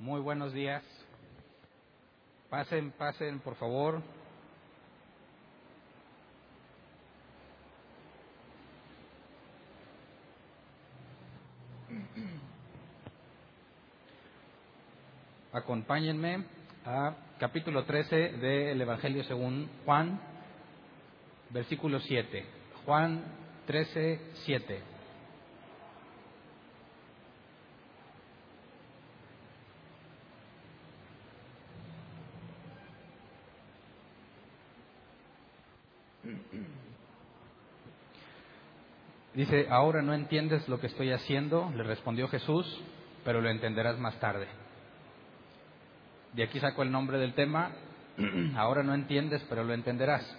Muy buenos días. Pasen, pasen, por favor. Acompáñenme a capítulo 13 del Evangelio según Juan, versículo 7. Juan 13, 7. Dice, ahora no entiendes lo que estoy haciendo, le respondió Jesús, pero lo entenderás más tarde. De aquí saco el nombre del tema, ahora no entiendes, pero lo entenderás.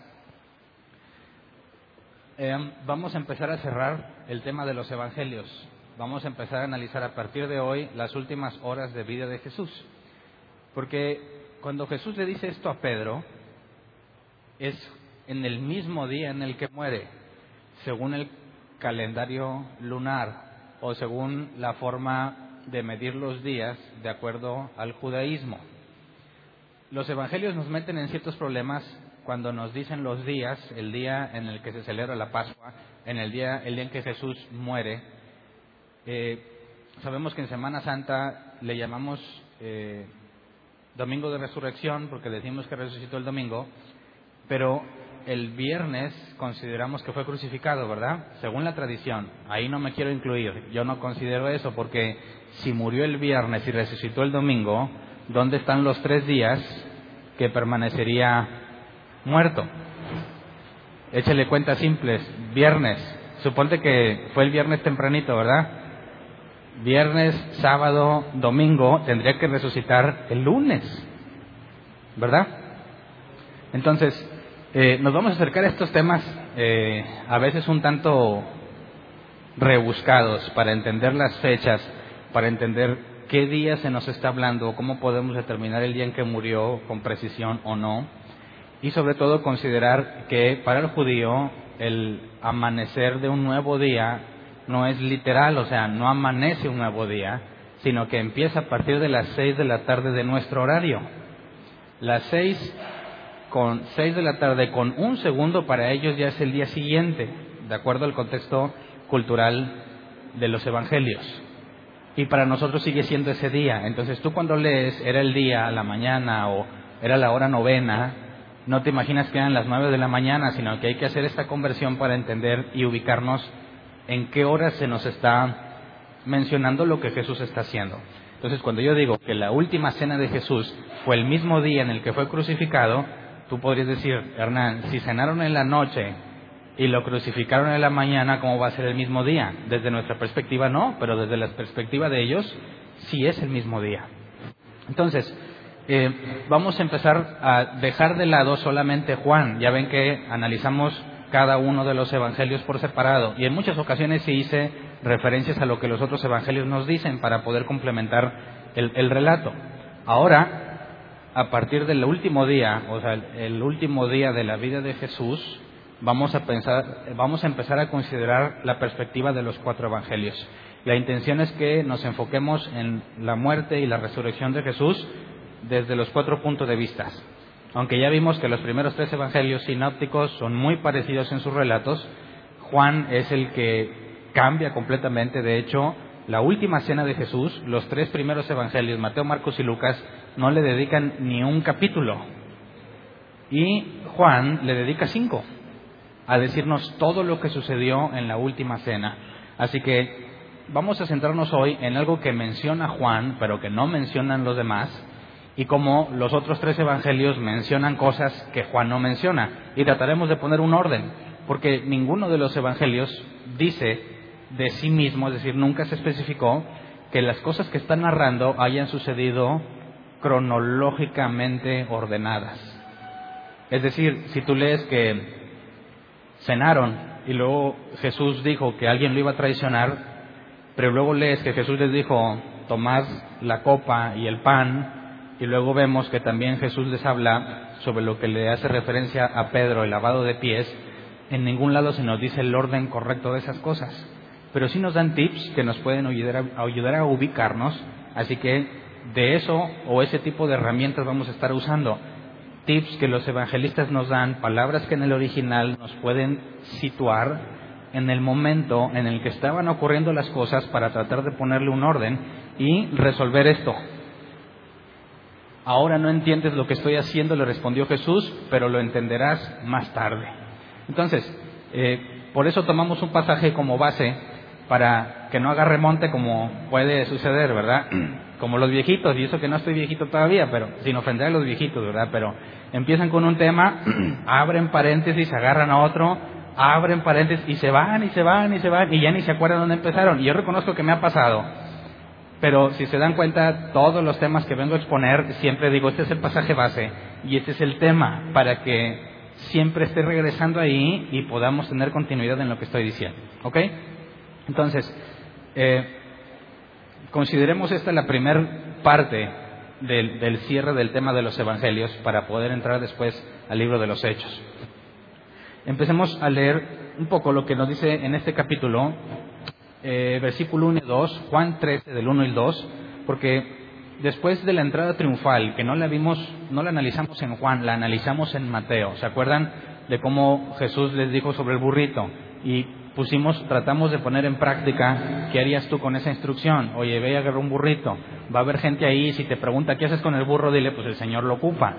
Eh, vamos a empezar a cerrar el tema de los evangelios. Vamos a empezar a analizar a partir de hoy las últimas horas de vida de Jesús. Porque cuando Jesús le dice esto a Pedro, es en el mismo día en el que muere, según el calendario lunar o según la forma de medir los días de acuerdo al judaísmo. Los evangelios nos meten en ciertos problemas cuando nos dicen los días, el día en el que se celebra la Pascua, en el día, el día en que Jesús muere. Eh, sabemos que en Semana Santa le llamamos eh, Domingo de Resurrección porque decimos que resucitó el domingo, pero el viernes consideramos que fue crucificado, ¿verdad? Según la tradición. Ahí no me quiero incluir. Yo no considero eso porque si murió el viernes y resucitó el domingo, ¿dónde están los tres días que permanecería muerto? Échale cuentas simples. Viernes. Suponte que fue el viernes tempranito, ¿verdad? Viernes, sábado, domingo, tendría que resucitar el lunes, ¿verdad? Entonces, eh, nos vamos a acercar a estos temas eh, a veces un tanto rebuscados para entender las fechas, para entender qué día se nos está hablando, cómo podemos determinar el día en que murió con precisión o no, y sobre todo considerar que para el judío el amanecer de un nuevo día no es literal, o sea, no amanece un nuevo día, sino que empieza a partir de las seis de la tarde de nuestro horario. Las seis con seis de la tarde con un segundo para ellos ya es el día siguiente, de acuerdo al contexto cultural de los evangelios. Y para nosotros sigue siendo ese día. Entonces tú cuando lees era el día, la mañana o era la hora novena, no te imaginas que eran las nueve de la mañana, sino que hay que hacer esta conversión para entender y ubicarnos en qué hora se nos está mencionando lo que Jesús está haciendo. Entonces cuando yo digo que la última cena de Jesús fue el mismo día en el que fue crucificado, Tú podrías decir, Hernán, si cenaron en la noche y lo crucificaron en la mañana, ¿cómo va a ser el mismo día? Desde nuestra perspectiva no, pero desde la perspectiva de ellos sí es el mismo día. Entonces, eh, vamos a empezar a dejar de lado solamente Juan. Ya ven que analizamos cada uno de los evangelios por separado y en muchas ocasiones sí hice referencias a lo que los otros evangelios nos dicen para poder complementar el, el relato. Ahora a partir del último día, o sea, el último día de la vida de Jesús, vamos a, pensar, vamos a empezar a considerar la perspectiva de los cuatro evangelios. La intención es que nos enfoquemos en la muerte y la resurrección de Jesús desde los cuatro puntos de vista. Aunque ya vimos que los primeros tres evangelios sinópticos son muy parecidos en sus relatos, Juan es el que cambia completamente. De hecho, la última cena de Jesús, los tres primeros evangelios, Mateo, Marcos y Lucas, no le dedican ni un capítulo. Y Juan le dedica cinco a decirnos todo lo que sucedió en la última cena. Así que vamos a centrarnos hoy en algo que menciona Juan, pero que no mencionan los demás, y como los otros tres evangelios mencionan cosas que Juan no menciona. Y trataremos de poner un orden, porque ninguno de los evangelios dice de sí mismo, es decir, nunca se especificó que las cosas que está narrando hayan sucedido cronológicamente ordenadas. Es decir, si tú lees que cenaron y luego Jesús dijo que alguien lo iba a traicionar, pero luego lees que Jesús les dijo, tomad la copa y el pan, y luego vemos que también Jesús les habla sobre lo que le hace referencia a Pedro, el lavado de pies, en ningún lado se nos dice el orden correcto de esas cosas, pero sí nos dan tips que nos pueden ayudar a, ayudar a ubicarnos, así que de eso o ese tipo de herramientas vamos a estar usando. Tips que los evangelistas nos dan, palabras que en el original nos pueden situar en el momento en el que estaban ocurriendo las cosas para tratar de ponerle un orden y resolver esto. Ahora no entiendes lo que estoy haciendo, le respondió Jesús, pero lo entenderás más tarde. Entonces, eh, por eso tomamos un pasaje como base para que no haga remonte como puede suceder, ¿verdad? Como los viejitos, y eso que no estoy viejito todavía, pero sin ofender a los viejitos, ¿verdad? Pero empiezan con un tema, abren paréntesis, agarran a otro, abren paréntesis y se van y se van y se van y ya ni se acuerdan dónde empezaron. Y yo reconozco que me ha pasado. Pero si se dan cuenta, todos los temas que vengo a exponer, siempre digo, este es el pasaje base y este es el tema para que siempre esté regresando ahí y podamos tener continuidad en lo que estoy diciendo. ¿Ok? Entonces, eh, consideremos esta la primera parte del, cierre del tema de los evangelios para poder entrar después al libro de los hechos. Empecemos a leer un poco lo que nos dice en este capítulo, eh, versículo 1 y 2, Juan 13 del 1 y 2, porque después de la entrada triunfal, que no la vimos, no la analizamos en Juan, la analizamos en Mateo. ¿Se acuerdan de cómo Jesús les dijo sobre el burrito? Y pusimos, tratamos de poner en práctica qué harías tú con esa instrucción. Oye, ve a agarrar un burrito. Va a haber gente ahí, si te pregunta qué haces con el burro, dile, pues el Señor lo ocupa.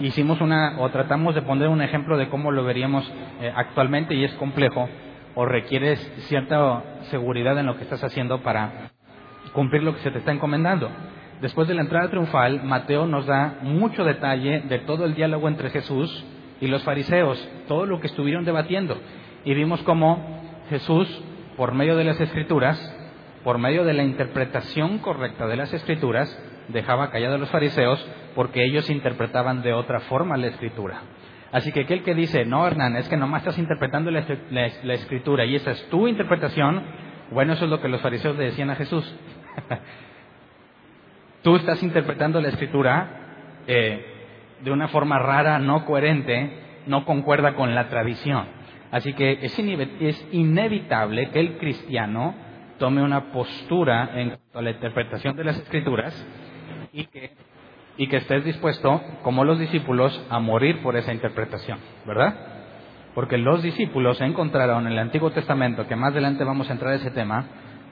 Hicimos una, o tratamos de poner un ejemplo de cómo lo veríamos eh, actualmente y es complejo, o requieres cierta seguridad en lo que estás haciendo para cumplir lo que se te está encomendando. Después de la entrada triunfal, Mateo nos da mucho detalle de todo el diálogo entre Jesús y los fariseos, todo lo que estuvieron debatiendo. Y vimos cómo Jesús, por medio de las escrituras, por medio de la interpretación correcta de las escrituras, dejaba callados a los fariseos porque ellos interpretaban de otra forma la escritura. Así que aquel que dice, no, Hernán, es que nomás estás interpretando la, la, escritura y esa es tu interpretación, bueno, eso es lo que los fariseos le decían a Jesús. Tú estás interpretando la escritura eh, de una forma rara, no coherente, no concuerda con la tradición. Así que es, es inevitable que el cristiano tome una postura en cuanto a la interpretación de las escrituras y que y estés dispuesto, como los discípulos, a morir por esa interpretación, ¿verdad? Porque los discípulos encontraron en el Antiguo Testamento, que más adelante vamos a entrar a ese tema,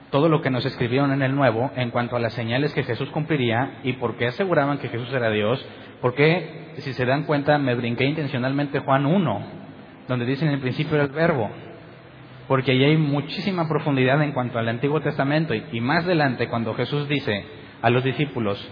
todo lo que nos escribieron en el Nuevo en cuanto a las señales que Jesús cumpliría y por qué aseguraban que Jesús era Dios, porque, si se dan cuenta, me brinqué intencionalmente Juan 1, donde dice en el principio era el verbo, porque ahí hay muchísima profundidad en cuanto al Antiguo Testamento y, y más adelante cuando Jesús dice a los discípulos,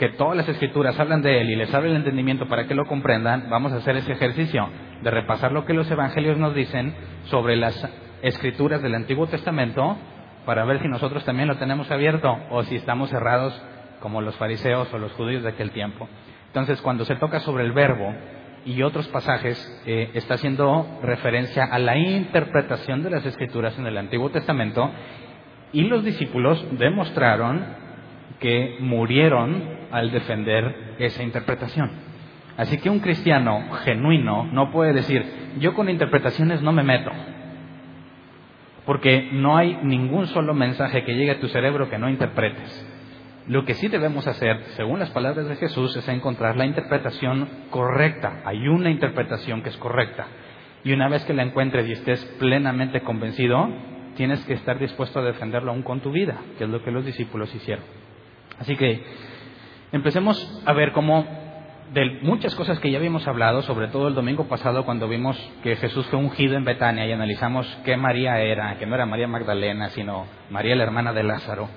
que todas las escrituras hablan de Él y les abre el entendimiento para que lo comprendan, vamos a hacer ese ejercicio de repasar lo que los evangelios nos dicen sobre las escrituras del Antiguo Testamento para ver si nosotros también lo tenemos abierto o si estamos cerrados como los fariseos o los judíos de aquel tiempo. Entonces, cuando se toca sobre el verbo y otros pasajes, eh, está haciendo referencia a la interpretación de las escrituras en el Antiguo Testamento y los discípulos demostraron que murieron al defender esa interpretación. Así que un cristiano genuino no puede decir, yo con interpretaciones no me meto, porque no hay ningún solo mensaje que llegue a tu cerebro que no interpretes. Lo que sí debemos hacer, según las palabras de Jesús, es encontrar la interpretación correcta. Hay una interpretación que es correcta. Y una vez que la encuentres y estés plenamente convencido, tienes que estar dispuesto a defenderlo aún con tu vida, que es lo que los discípulos hicieron. Así que empecemos a ver cómo de muchas cosas que ya habíamos hablado, sobre todo el domingo pasado cuando vimos que Jesús fue ungido en Betania y analizamos qué María era, que no era María Magdalena, sino María la hermana de Lázaro,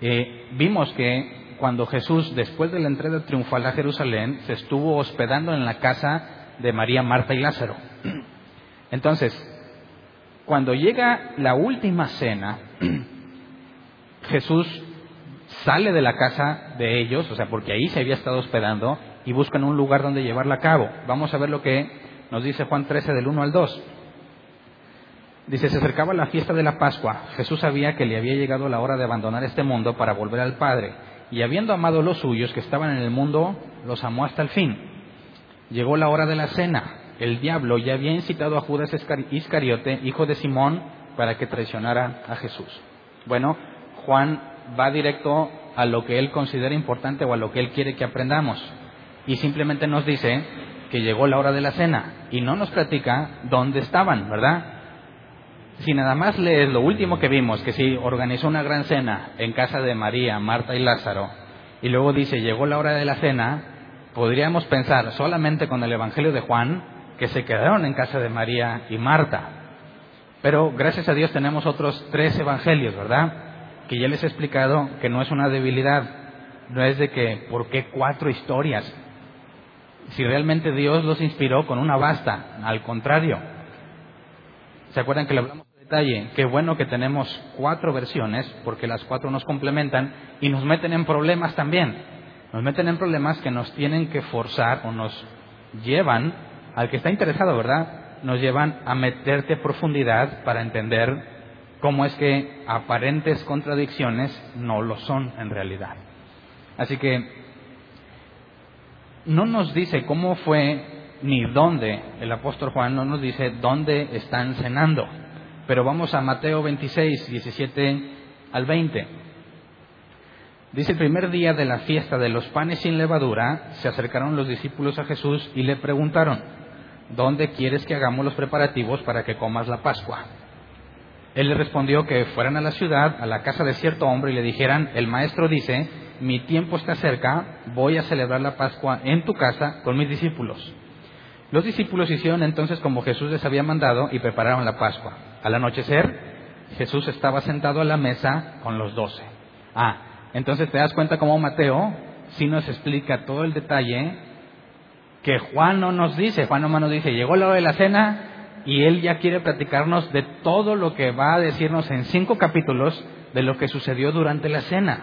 eh, vimos que cuando Jesús, después de la entrada triunfal a Jerusalén, se estuvo hospedando en la casa de María, Marta y Lázaro. Entonces, cuando llega la última cena, Jesús sale de la casa de ellos, o sea, porque ahí se había estado hospedando, y buscan un lugar donde llevarla a cabo. Vamos a ver lo que nos dice Juan 13 del 1 al 2. Dice, se acercaba la fiesta de la Pascua. Jesús sabía que le había llegado la hora de abandonar este mundo para volver al Padre. Y habiendo amado los suyos que estaban en el mundo, los amó hasta el fin. Llegó la hora de la cena. El diablo ya había incitado a Judas Iscariote, hijo de Simón, para que traicionara a Jesús. Bueno, Juan va directo a lo que él considera importante o a lo que él quiere que aprendamos. Y simplemente nos dice que llegó la hora de la cena y no nos platica dónde estaban, ¿verdad? Si nada más lees lo último que vimos, que si organizó una gran cena en casa de María, Marta y Lázaro, y luego dice llegó la hora de la cena, podríamos pensar solamente con el Evangelio de Juan que se quedaron en casa de María y Marta. Pero gracias a Dios tenemos otros tres evangelios, ¿verdad? Que ya les he explicado que no es una debilidad, no es de que, ¿por qué cuatro historias? Si realmente Dios los inspiró con una basta, al contrario. ¿Se acuerdan que le hablamos detalle? Qué bueno que tenemos cuatro versiones, porque las cuatro nos complementan y nos meten en problemas también. Nos meten en problemas que nos tienen que forzar o nos llevan, al que está interesado, ¿verdad? Nos llevan a meterte profundidad para entender cómo es que aparentes contradicciones no lo son en realidad. Así que no nos dice cómo fue ni dónde, el apóstol Juan no nos dice dónde están cenando, pero vamos a Mateo 26, 17 al 20. Dice el primer día de la fiesta de los panes sin levadura, se acercaron los discípulos a Jesús y le preguntaron, ¿dónde quieres que hagamos los preparativos para que comas la Pascua? Él le respondió que fueran a la ciudad, a la casa de cierto hombre, y le dijeran, el maestro dice, mi tiempo está cerca, voy a celebrar la Pascua en tu casa con mis discípulos. Los discípulos hicieron entonces como Jesús les había mandado y prepararon la Pascua. Al anochecer, Jesús estaba sentado a la mesa con los doce. Ah, entonces te das cuenta cómo Mateo sí nos explica todo el detalle que Juan no nos dice. Juan no nos dice, llegó la hora de la cena y él ya quiere platicarnos de todo lo que va a decirnos en cinco capítulos de lo que sucedió durante la cena.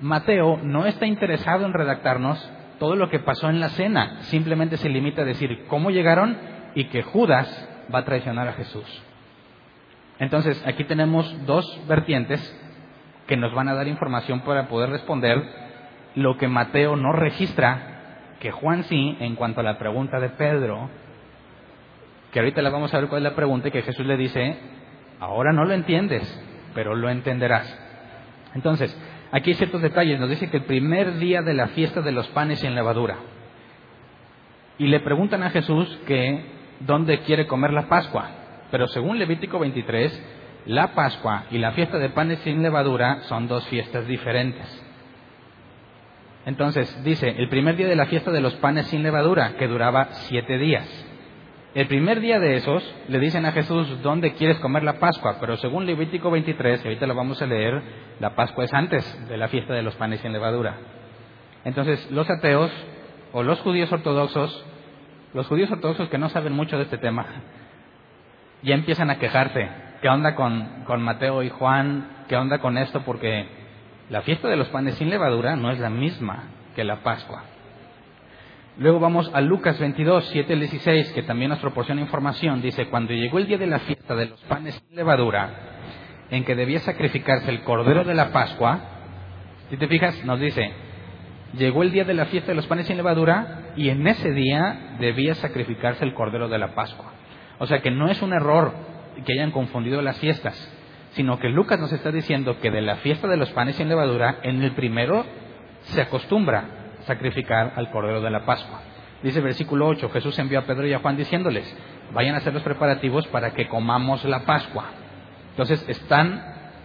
Mateo no está interesado en redactarnos todo lo que pasó en la cena, simplemente se limita a decir cómo llegaron y que Judas va a traicionar a Jesús. Entonces, aquí tenemos dos vertientes que nos van a dar información para poder responder lo que Mateo no registra, que Juan sí, en cuanto a la pregunta de Pedro, que ahorita le vamos a ver cuál es la pregunta y que Jesús le dice, ahora no lo entiendes, pero lo entenderás. Entonces, Aquí hay ciertos detalles. Nos dice que el primer día de la fiesta de los panes sin levadura. Y le preguntan a Jesús que dónde quiere comer la Pascua. Pero según Levítico 23, la Pascua y la fiesta de panes sin levadura son dos fiestas diferentes. Entonces dice, el primer día de la fiesta de los panes sin levadura, que duraba siete días. El primer día de esos le dicen a Jesús, ¿dónde quieres comer la Pascua? Pero según Levítico 23, y ahorita lo vamos a leer, la Pascua es antes de la fiesta de los panes sin levadura. Entonces, los ateos o los judíos ortodoxos, los judíos ortodoxos que no saben mucho de este tema, ya empiezan a quejarse. ¿Qué onda con, con Mateo y Juan? ¿Qué onda con esto? Porque la fiesta de los panes sin levadura no es la misma que la Pascua. Luego vamos a Lucas 22, 7 al 16, que también nos proporciona información. Dice, cuando llegó el día de la fiesta de los panes sin levadura, en que debía sacrificarse el cordero de la Pascua, si te fijas, nos dice, llegó el día de la fiesta de los panes sin levadura y en ese día debía sacrificarse el cordero de la Pascua. O sea que no es un error que hayan confundido las fiestas, sino que Lucas nos está diciendo que de la fiesta de los panes sin levadura, en el primero se acostumbra sacrificar al Cordero de la Pascua. Dice versículo 8, Jesús envió a Pedro y a Juan diciéndoles, vayan a hacer los preparativos para que comamos la Pascua. Entonces están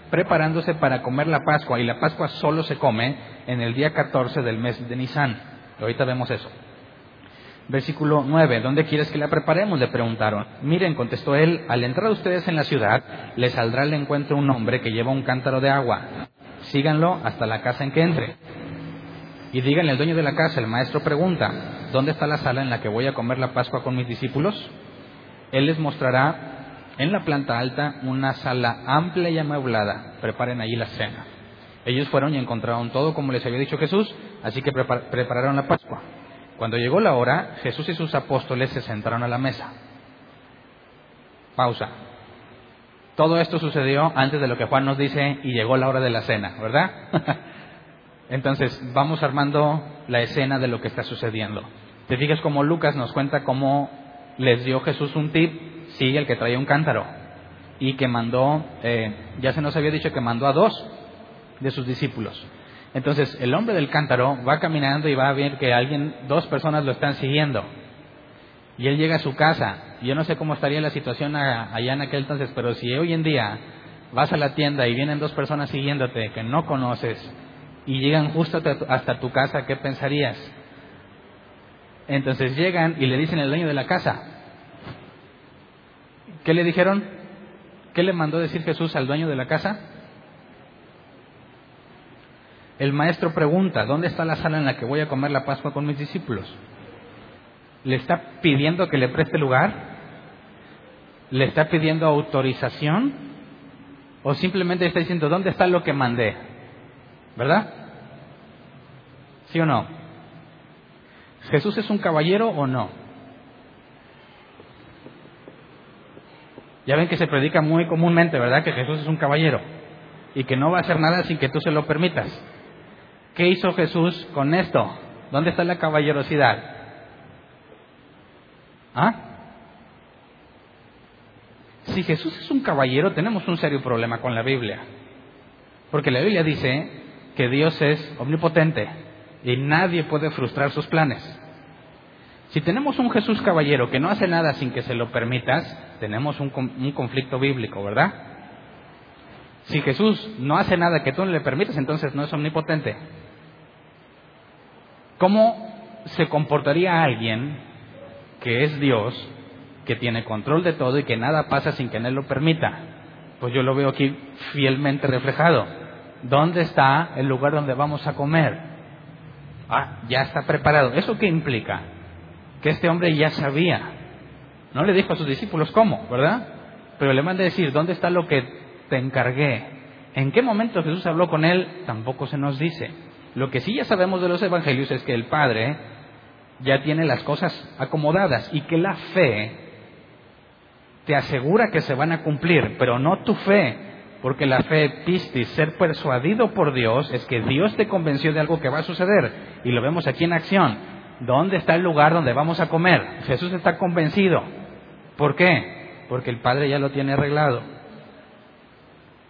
preparándose para comer la Pascua y la Pascua solo se come en el día 14 del mes de Nisan. ahorita vemos eso. Versículo 9, ¿dónde quieres que la preparemos? Le preguntaron. Miren, contestó él, al entrar ustedes en la ciudad, les saldrá al encuentro un hombre que lleva un cántaro de agua. Síganlo hasta la casa en que entre. Y díganle al dueño de la casa, el maestro pregunta, ¿dónde está la sala en la que voy a comer la Pascua con mis discípulos? Él les mostrará en la planta alta una sala amplia y amueblada. Preparen allí la cena. Ellos fueron y encontraron todo como les había dicho Jesús, así que prepararon la Pascua. Cuando llegó la hora, Jesús y sus apóstoles se sentaron a la mesa. Pausa. Todo esto sucedió antes de lo que Juan nos dice y llegó la hora de la cena, ¿verdad? Entonces, vamos armando la escena de lo que está sucediendo. Te fijas como Lucas nos cuenta cómo les dio Jesús un tip, sí, el que traía un cántaro, y que mandó, eh, ya se nos había dicho que mandó a dos de sus discípulos. Entonces, el hombre del cántaro va caminando y va a ver que alguien, dos personas lo están siguiendo. Y él llega a su casa. Yo no sé cómo estaría la situación allá en aquel entonces, pero si hoy en día vas a la tienda y vienen dos personas siguiéndote que no conoces y llegan justo hasta tu casa, ¿qué pensarías? Entonces llegan y le dicen al dueño de la casa. ¿Qué le dijeron? ¿Qué le mandó decir Jesús al dueño de la casa? El maestro pregunta, ¿dónde está la sala en la que voy a comer la Pascua con mis discípulos? ¿Le está pidiendo que le preste lugar? ¿Le está pidiendo autorización? ¿O simplemente está diciendo, ¿dónde está lo que mandé? ¿Verdad? ¿Sí o no? ¿Jesús es un caballero o no? Ya ven que se predica muy comúnmente, ¿verdad? Que Jesús es un caballero y que no va a hacer nada sin que tú se lo permitas. ¿Qué hizo Jesús con esto? ¿Dónde está la caballerosidad? ¿Ah? Si Jesús es un caballero, tenemos un serio problema con la Biblia. Porque la Biblia dice que Dios es omnipotente y nadie puede frustrar sus planes. Si tenemos un Jesús caballero que no hace nada sin que se lo permitas, tenemos un, un conflicto bíblico, ¿verdad? Si Jesús no hace nada que tú no le permitas, entonces no es omnipotente. ¿Cómo se comportaría alguien que es Dios, que tiene control de todo y que nada pasa sin que Él lo permita? Pues yo lo veo aquí fielmente reflejado. ¿Dónde está el lugar donde vamos a comer? Ah, ya está preparado. ¿Eso qué implica? Que este hombre ya sabía. No le dijo a sus discípulos cómo, ¿verdad? Pero le manda a decir, ¿dónde está lo que te encargué? ¿En qué momento Jesús habló con él? Tampoco se nos dice. Lo que sí ya sabemos de los evangelios es que el Padre ya tiene las cosas acomodadas y que la fe te asegura que se van a cumplir, pero no tu fe, porque la fe pistis, ser persuadido por Dios, es que Dios te convenció de algo que va a suceder y lo vemos aquí en acción. ¿Dónde está el lugar donde vamos a comer? Jesús está convencido. ¿Por qué? Porque el Padre ya lo tiene arreglado.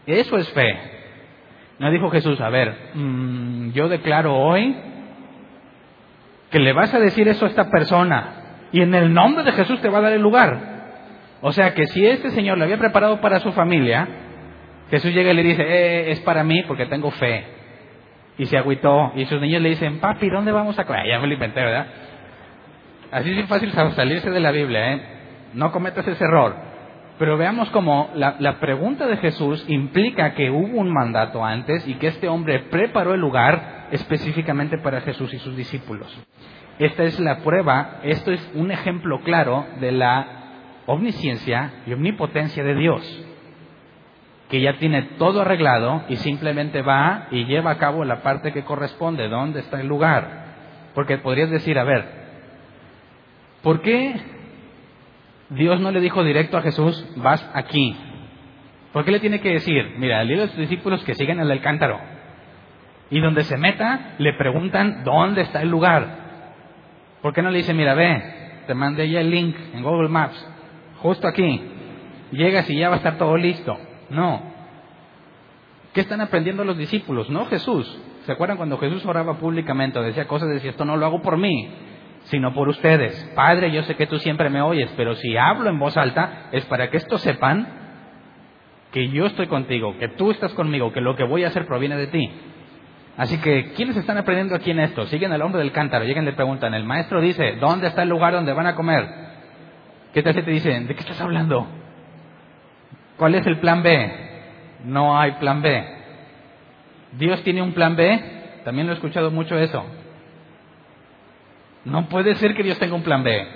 Eso es fe. No dijo Jesús, a ver, mm, yo declaro hoy que le vas a decir eso a esta persona y en el nombre de Jesús te va a dar el lugar. O sea que si este Señor lo había preparado para su familia, Jesús llega y le dice, eh, es para mí porque tengo fe. Y se agüitó. Y sus niños le dicen, papi, ¿dónde vamos a comer? Ya me lo inventé, ¿verdad? Así es fácil salirse de la Biblia, ¿eh? No cometas ese error. Pero veamos cómo la, pregunta de Jesús implica que hubo un mandato antes y que este hombre preparó el lugar específicamente para Jesús y sus discípulos. Esta es la prueba, esto es un ejemplo claro de la omnisciencia y omnipotencia de Dios, que ya tiene todo arreglado y simplemente va y lleva a cabo la parte que corresponde, dónde está el lugar. Porque podrías decir, a ver, ¿por qué Dios no le dijo directo a Jesús, vas aquí. ¿Por qué le tiene que decir? Mira, dile a sus discípulos que sigan el cántaro. Y donde se meta, le preguntan dónde está el lugar. ¿Por qué no le dice, mira, ve, te mandé ya el link en Google Maps, justo aquí. Llegas y ya va a estar todo listo. No. ¿Qué están aprendiendo los discípulos? No Jesús. ¿Se acuerdan cuando Jesús oraba públicamente decía cosas? Decía, esto no lo hago por mí, sino por ustedes. Padre, yo sé que tú siempre me oyes, pero si hablo en voz alta es para que estos sepan que yo estoy contigo, que tú estás conmigo, que lo que voy a hacer proviene de ti. Así que, ¿quiénes están aprendiendo aquí en esto? Siguen al hombre del cántaro, llegan y le preguntan, el maestro dice, ¿dónde está el lugar donde van a comer? ¿Qué si te dicen, ¿de qué estás hablando? ¿Cuál es el plan B? No hay plan B. ¿Dios tiene un plan B? También lo he escuchado mucho eso. No puede ser que Dios tenga un plan B.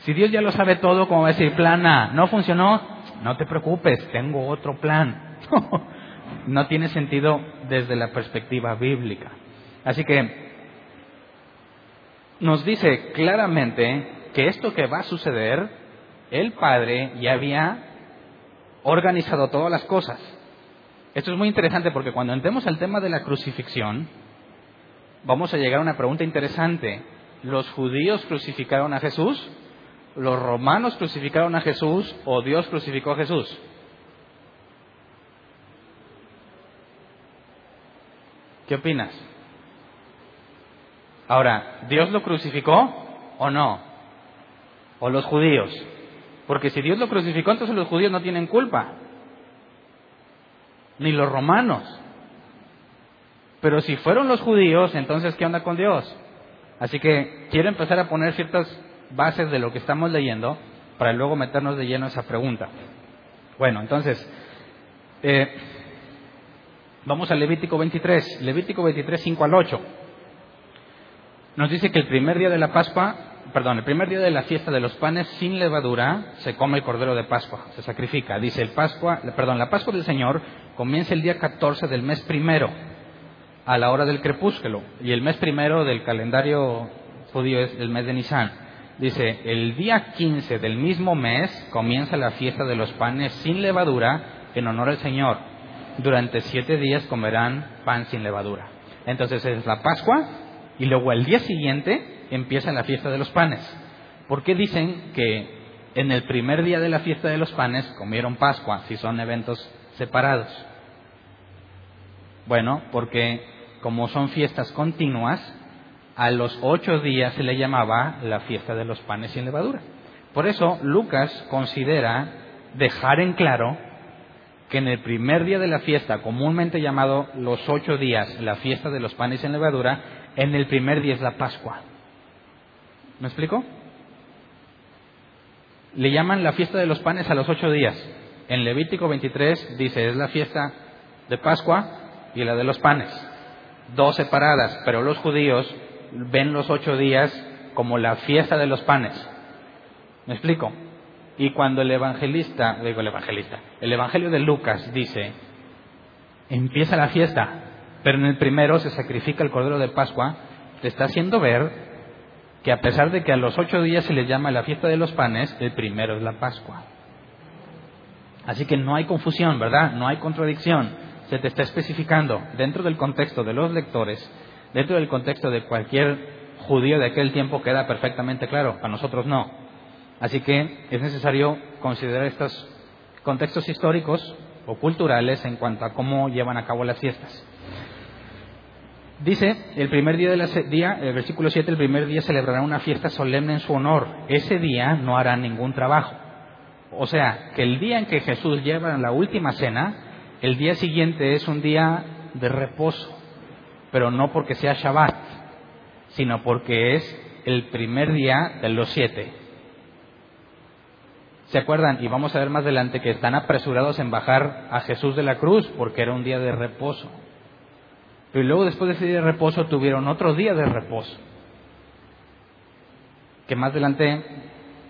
Si Dios ya lo sabe todo, como va a decir, plan A, no funcionó, no te preocupes, tengo otro plan. no tiene sentido desde la perspectiva bíblica. Así que nos dice claramente que esto que va a suceder, el Padre ya había organizado todas las cosas. Esto es muy interesante porque cuando entremos al tema de la crucifixión, vamos a llegar a una pregunta interesante. ¿Los judíos crucificaron a Jesús? ¿Los romanos crucificaron a Jesús o Dios crucificó a Jesús? ¿Qué opinas? Ahora, ¿Dios lo crucificó o no? ¿O los judíos? Porque si Dios lo crucificó, entonces los judíos no tienen culpa. Ni los romanos. Pero si fueron los judíos, entonces ¿qué onda con Dios? Así que quiero empezar a poner ciertas bases de lo que estamos leyendo para luego meternos de lleno a esa pregunta. Bueno, entonces, eh, vamos al Levítico 23. Levítico 23, 5 al 8 nos dice que el primer día de la Pascua, perdón, el primer día de la fiesta de los panes sin levadura, se come el cordero de Pascua, se sacrifica. Dice el Pascua, perdón, la Pascua del Señor comienza el día 14 del mes primero, a la hora del crepúsculo, y el mes primero del calendario judío es el mes de Nisan. Dice, el día 15 del mismo mes comienza la fiesta de los panes sin levadura en honor al Señor. Durante siete días comerán pan sin levadura. Entonces es la Pascua y luego al día siguiente empieza la fiesta de los panes. ¿Por qué dicen que en el primer día de la fiesta de los panes comieron Pascua si son eventos separados? Bueno, porque como son fiestas continuas, a los ocho días se le llamaba la fiesta de los panes sin levadura. Por eso Lucas considera dejar en claro que en el primer día de la fiesta, comúnmente llamado los ocho días, la fiesta de los panes sin levadura, en el primer día es la Pascua. ¿Me explico? Le llaman la fiesta de los panes a los ocho días. En Levítico 23 dice, es la fiesta de Pascua y la de los panes. Dos separadas, pero los judíos ven los ocho días como la fiesta de los panes. ¿Me explico? Y cuando el evangelista, digo el evangelista, el evangelio de Lucas dice, empieza la fiesta, pero en el primero se sacrifica el cordero de Pascua, te está haciendo ver que a pesar de que a los ocho días se les llama la fiesta de los panes, el primero es la Pascua. Así que no hay confusión, ¿verdad? No hay contradicción. Se te está especificando dentro del contexto de los lectores, dentro del contexto de cualquier judío de aquel tiempo queda perfectamente claro, a nosotros no. Así que es necesario considerar estos contextos históricos o culturales en cuanto a cómo llevan a cabo las fiestas. Dice, el primer día del día, el versículo 7, el primer día celebrará una fiesta solemne en su honor. Ese día no hará ningún trabajo. O sea, que el día en que Jesús lleva la última cena, el día siguiente es un día de reposo, pero no porque sea Shabbat, sino porque es el primer día de los siete. ¿Se acuerdan? Y vamos a ver más adelante que están apresurados en bajar a Jesús de la cruz porque era un día de reposo. Y luego después de ese día de reposo tuvieron otro día de reposo. Que más adelante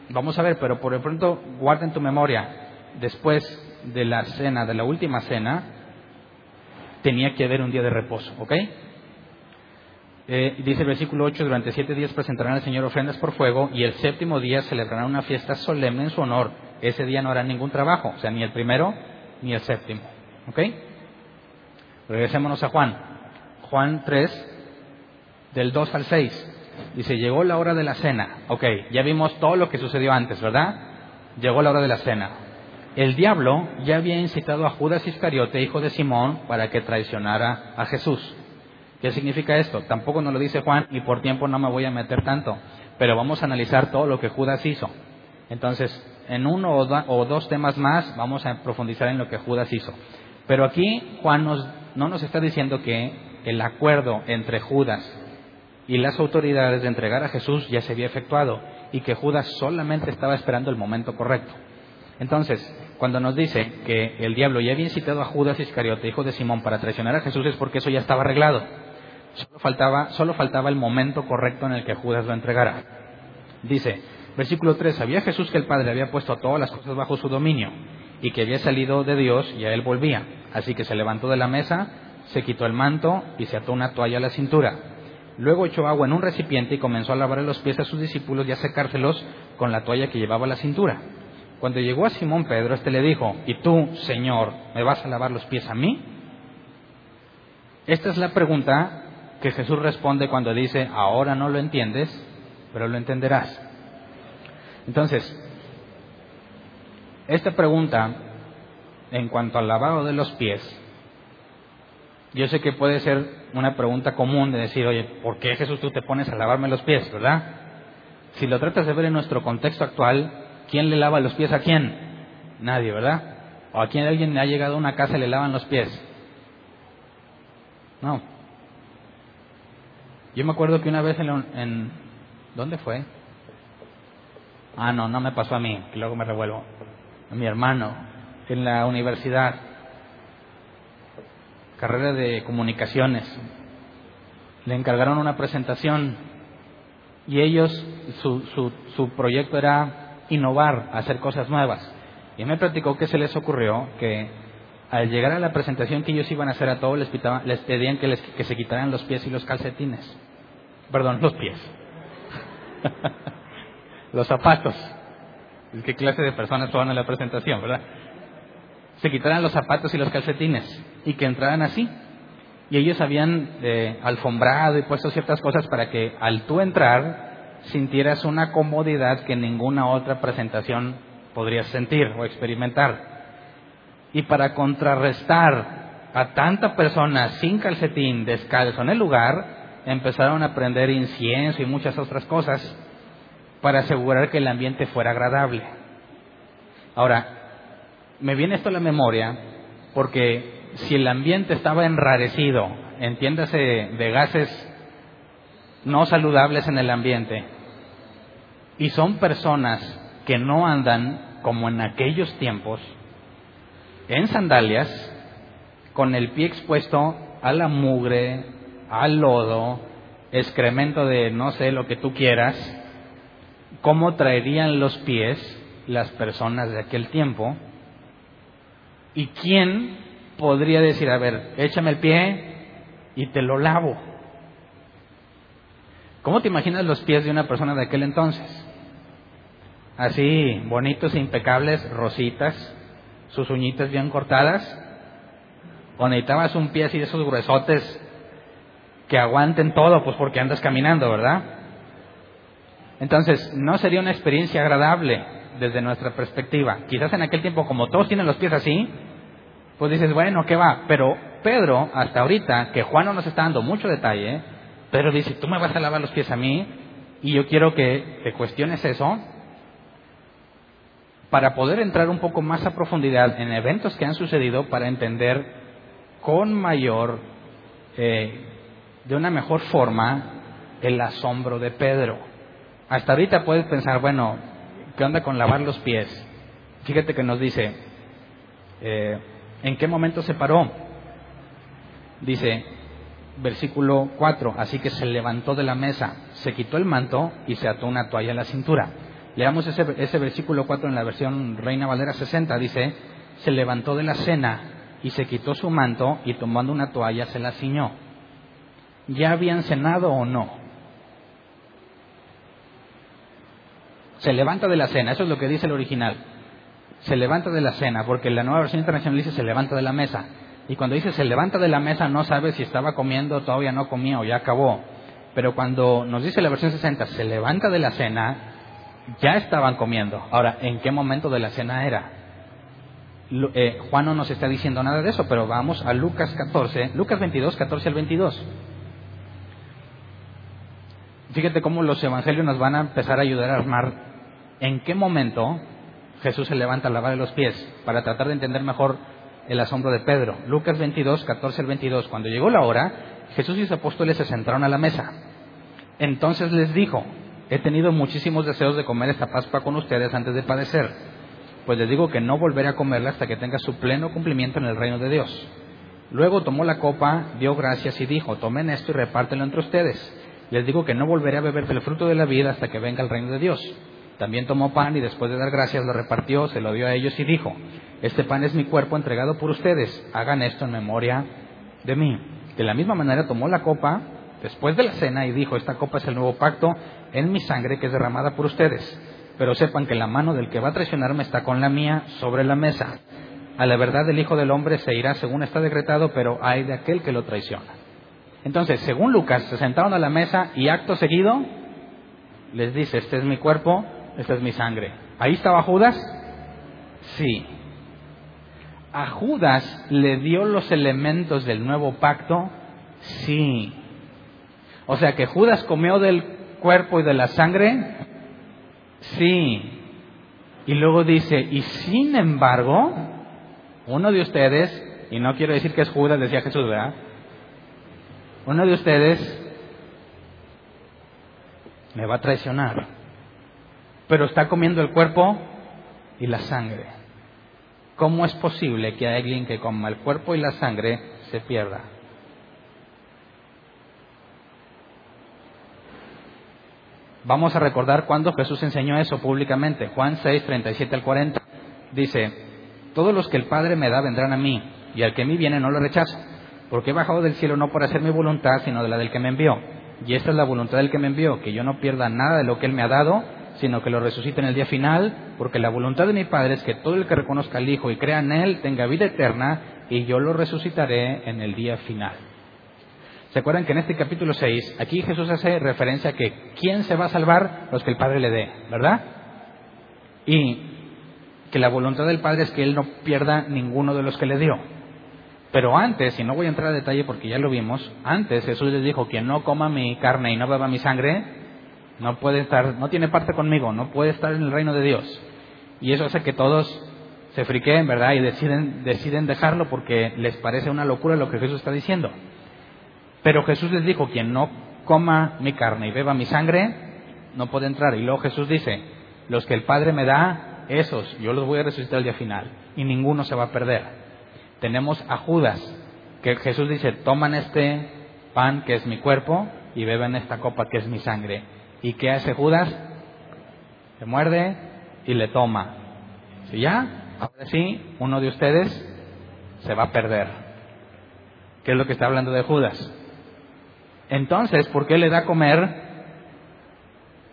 vamos a ver, pero por de pronto guarda en tu memoria, después de la cena, de la última cena, tenía que haber un día de reposo, ¿ok? Eh, dice el versículo 8, durante siete días presentarán al Señor ofrendas por fuego y el séptimo día celebrarán una fiesta solemne en su honor. Ese día no harán ningún trabajo, o sea, ni el primero ni el séptimo, ¿ok? Regresémonos a Juan. Juan 3, del 2 al 6. Dice, llegó la hora de la cena. Ok, ya vimos todo lo que sucedió antes, ¿verdad? Llegó la hora de la cena. El diablo ya había incitado a Judas Iscariote, hijo de Simón, para que traicionara a Jesús. ¿Qué significa esto? Tampoco nos lo dice Juan y por tiempo no me voy a meter tanto, pero vamos a analizar todo lo que Judas hizo. Entonces, en uno o, dos temas más vamos a profundizar en lo que Judas hizo. Pero aquí Juan no nos está diciendo que el acuerdo entre Judas y las autoridades de entregar a Jesús ya se había efectuado y que Judas solamente estaba esperando el momento correcto. Entonces, cuando nos dice que el diablo ya había incitado a Judas Iscariote, hijo de Simón, para traicionar a Jesús es porque eso ya estaba arreglado. Solo faltaba, solo faltaba el momento correcto en el que Judas lo entregara. Dice, Versículo 3. Sabía Jesús que el Padre había puesto todas las cosas bajo su dominio y que había salido de Dios y a él volvía. Así que se levantó de la mesa, se quitó el manto y se ató una toalla a la cintura. Luego echó agua en un recipiente y comenzó a lavar los pies a sus discípulos y a secárselos con la toalla que llevaba a la cintura. Cuando llegó a Simón Pedro, éste le dijo, ¿y tú, Señor, me vas a lavar los pies a mí? Esta es la pregunta que Jesús responde cuando dice, ahora no lo entiendes, pero lo entenderás. Entonces, esta pregunta en cuanto al lavado de los pies, yo sé que puede ser una pregunta común de decir, oye, ¿por qué Jesús tú te pones a lavarme los pies, verdad? Si lo tratas de ver en nuestro contexto actual, ¿quién le lava los pies a quién? Nadie, ¿verdad? ¿O a quién alguien le ha llegado a una casa y le lavan los pies? No. Yo me acuerdo que una vez en, en ¿dónde fue? Ah, no, no me pasó a mí, que luego me revuelvo. A mi hermano, en la universidad, carrera de comunicaciones. Le encargaron una presentación y ellos, su, su, su proyecto era innovar, hacer cosas nuevas. Y me platicó que se les ocurrió que al llegar a la presentación que ellos iban a hacer a todos, les, pedían que, les, que se quitaran los pies y los calcetines. Perdón, los pies. los zapatos. ¿Qué clase de personas fueron a la presentación, verdad? Se quitaran los zapatos y los calcetines y que entraran así. Y ellos habían eh, alfombrado y puesto ciertas cosas para que al tú entrar sintieras una comodidad que ninguna otra presentación podrías sentir o experimentar. Y para contrarrestar a tanta persona sin calcetín, descalzo en el lugar, empezaron a prender incienso y muchas otras cosas para asegurar que el ambiente fuera agradable. Ahora, me viene esto a la memoria porque si el ambiente estaba enrarecido, entiéndase de gases no saludables en el ambiente, y son personas que no andan como en aquellos tiempos, en sandalias, con el pie expuesto a la mugre, al lodo, excremento de no sé lo que tú quieras, ¿cómo traerían los pies las personas de aquel tiempo? ¿Y quién podría decir, a ver, échame el pie y te lo lavo? ¿Cómo te imaginas los pies de una persona de aquel entonces? Así, bonitos e impecables, rositas, sus uñitas bien cortadas. O necesitabas un pie así de esos gruesotes que aguanten todo, pues porque andas caminando, ¿verdad? Entonces, no sería una experiencia agradable desde nuestra perspectiva. Quizás en aquel tiempo, como todos tienen los pies así, pues dices, bueno, ¿qué va? Pero Pedro, hasta ahorita, que Juan no nos está dando mucho detalle, Pedro dice, tú me vas a lavar los pies a mí, y yo quiero que te cuestiones eso, para poder entrar un poco más a profundidad en eventos que han sucedido, para entender con mayor, eh, de una mejor forma, el asombro de Pedro. Hasta ahorita puedes pensar, bueno, ¿qué onda con lavar los pies? Fíjate que nos dice, eh, ¿en qué momento se paró? Dice, versículo 4, así que se levantó de la mesa, se quitó el manto y se ató una toalla a la cintura. Leamos ese, ese versículo 4 en la versión Reina Valera 60, dice, se levantó de la cena y se quitó su manto y tomando una toalla se la ciñó. ¿Ya habían cenado o no? Se levanta de la cena, eso es lo que dice el original. Se levanta de la cena, porque la nueva versión internacional dice se levanta de la mesa. Y cuando dice se levanta de la mesa no sabe si estaba comiendo, todavía no comía o ya acabó. Pero cuando nos dice la versión 60, se levanta de la cena, ya estaban comiendo. Ahora, ¿en qué momento de la cena era? Eh, Juan no nos está diciendo nada de eso, pero vamos a Lucas 14, Lucas 22, 14 al 22. Fíjate cómo los evangelios nos van a empezar a ayudar a armar en qué momento Jesús se levanta a lavar los pies para tratar de entender mejor el asombro de Pedro. Lucas 22, 14 al 22. Cuando llegó la hora, Jesús y sus apóstoles se sentaron a la mesa. Entonces les dijo, he tenido muchísimos deseos de comer esta Pascua con ustedes antes de padecer, pues les digo que no volveré a comerla hasta que tenga su pleno cumplimiento en el reino de Dios. Luego tomó la copa, dio gracias y dijo, tomen esto y repártelo entre ustedes. Les digo que no volveré a beber del fruto de la vida hasta que venga el reino de Dios. También tomó pan y después de dar gracias lo repartió, se lo dio a ellos y dijo, este pan es mi cuerpo entregado por ustedes, hagan esto en memoria de mí. De la misma manera tomó la copa después de la cena y dijo, esta copa es el nuevo pacto en mi sangre que es derramada por ustedes. Pero sepan que la mano del que va a traicionarme está con la mía sobre la mesa. A la verdad el Hijo del Hombre se irá según está decretado, pero hay de aquel que lo traiciona. Entonces, según Lucas, se sentaron a la mesa y acto seguido les dice, este es mi cuerpo, esta es mi sangre. ¿Ahí estaba Judas? Sí. ¿A Judas le dio los elementos del nuevo pacto? Sí. O sea que Judas comió del cuerpo y de la sangre? Sí. Y luego dice, y sin embargo, uno de ustedes, y no quiero decir que es Judas, decía Jesús, ¿verdad? Uno de ustedes me va a traicionar, pero está comiendo el cuerpo y la sangre. ¿Cómo es posible que alguien que coma el cuerpo y la sangre se pierda? Vamos a recordar cuándo Jesús enseñó eso públicamente. Juan 6, 37 al 40. Dice, todos los que el Padre me da vendrán a mí, y al que a mí viene no lo rechazo, porque he bajado del cielo no por hacer mi voluntad, sino de la del que me envió. Y esta es la voluntad del que me envió, que yo no pierda nada de lo que Él me ha dado, sino que lo resucite en el día final, porque la voluntad de mi Padre es que todo el que reconozca al Hijo y crea en Él tenga vida eterna, y yo lo resucitaré en el día final. ¿Se acuerdan que en este capítulo 6, aquí Jesús hace referencia a que ¿quién se va a salvar? Los que el Padre le dé, ¿verdad? Y que la voluntad del Padre es que Él no pierda ninguno de los que le dio. Pero antes, y no voy a entrar a detalle porque ya lo vimos, antes Jesús les dijo, quien no coma mi carne y no beba mi sangre, no puede estar, no tiene parte conmigo, no puede estar en el reino de Dios. Y eso hace que todos se friqueen, ¿verdad? Y deciden, deciden dejarlo porque les parece una locura lo que Jesús está diciendo. Pero Jesús les dijo, quien no coma mi carne y beba mi sangre, no puede entrar. Y luego Jesús dice, los que el Padre me da, esos, yo los voy a resucitar el día final. Y ninguno se va a perder. Tenemos a Judas, que Jesús dice, toman este pan que es mi cuerpo y beben esta copa que es mi sangre. ¿Y qué hace Judas? Se muerde y le toma. Si ya, ahora sí, uno de ustedes se va a perder. ¿Qué es lo que está hablando de Judas? Entonces, ¿por qué le da a comer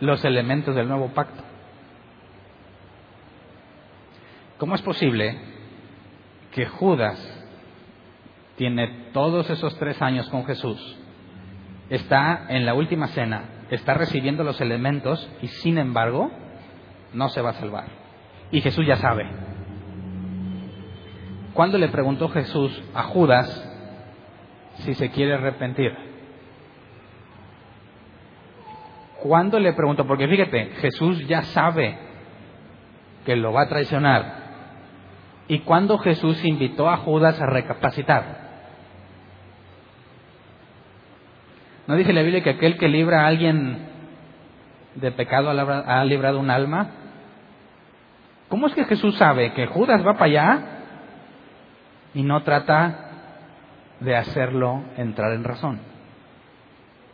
los elementos del nuevo pacto? ¿Cómo es posible que Judas tiene todos esos tres años con Jesús, está en la última cena, está recibiendo los elementos y sin embargo no se va a salvar? Y Jesús ya sabe. ¿Cuándo le preguntó Jesús a Judas si se quiere arrepentir? ¿Cuándo le preguntó? Porque fíjate, Jesús ya sabe que lo va a traicionar. ¿Y cuándo Jesús invitó a Judas a recapacitar? ¿No dice la Biblia que aquel que libra a alguien de pecado ha librado un alma? ¿Cómo es que Jesús sabe que Judas va para allá y no trata de hacerlo entrar en razón?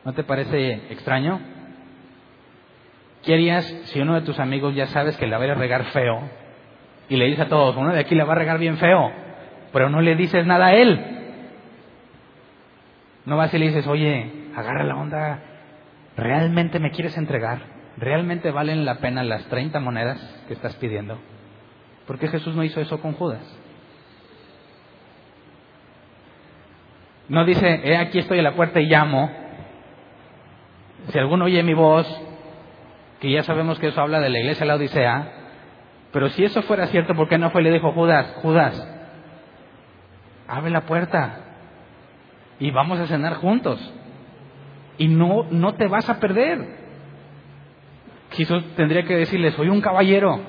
¿No te parece extraño? ¿Qué harías si uno de tus amigos ya sabes que la va a regar feo y le dice a todos, uno de aquí la va a regar bien feo, pero no le dices nada a él? No vas y le dices, oye, agarra la onda, ¿realmente me quieres entregar? ¿Realmente valen la pena las 30 monedas que estás pidiendo? ¿Por qué Jesús no hizo eso con Judas? No dice, he aquí estoy a la puerta y llamo. Si alguno oye mi voz que ya sabemos que eso habla de la iglesia de la Odisea, pero si eso fuera cierto, ¿por qué no fue le dijo Judas, Judas, abre la puerta y vamos a cenar juntos? Y no, no te vas a perder. Jesús tendría que decirle, soy un caballero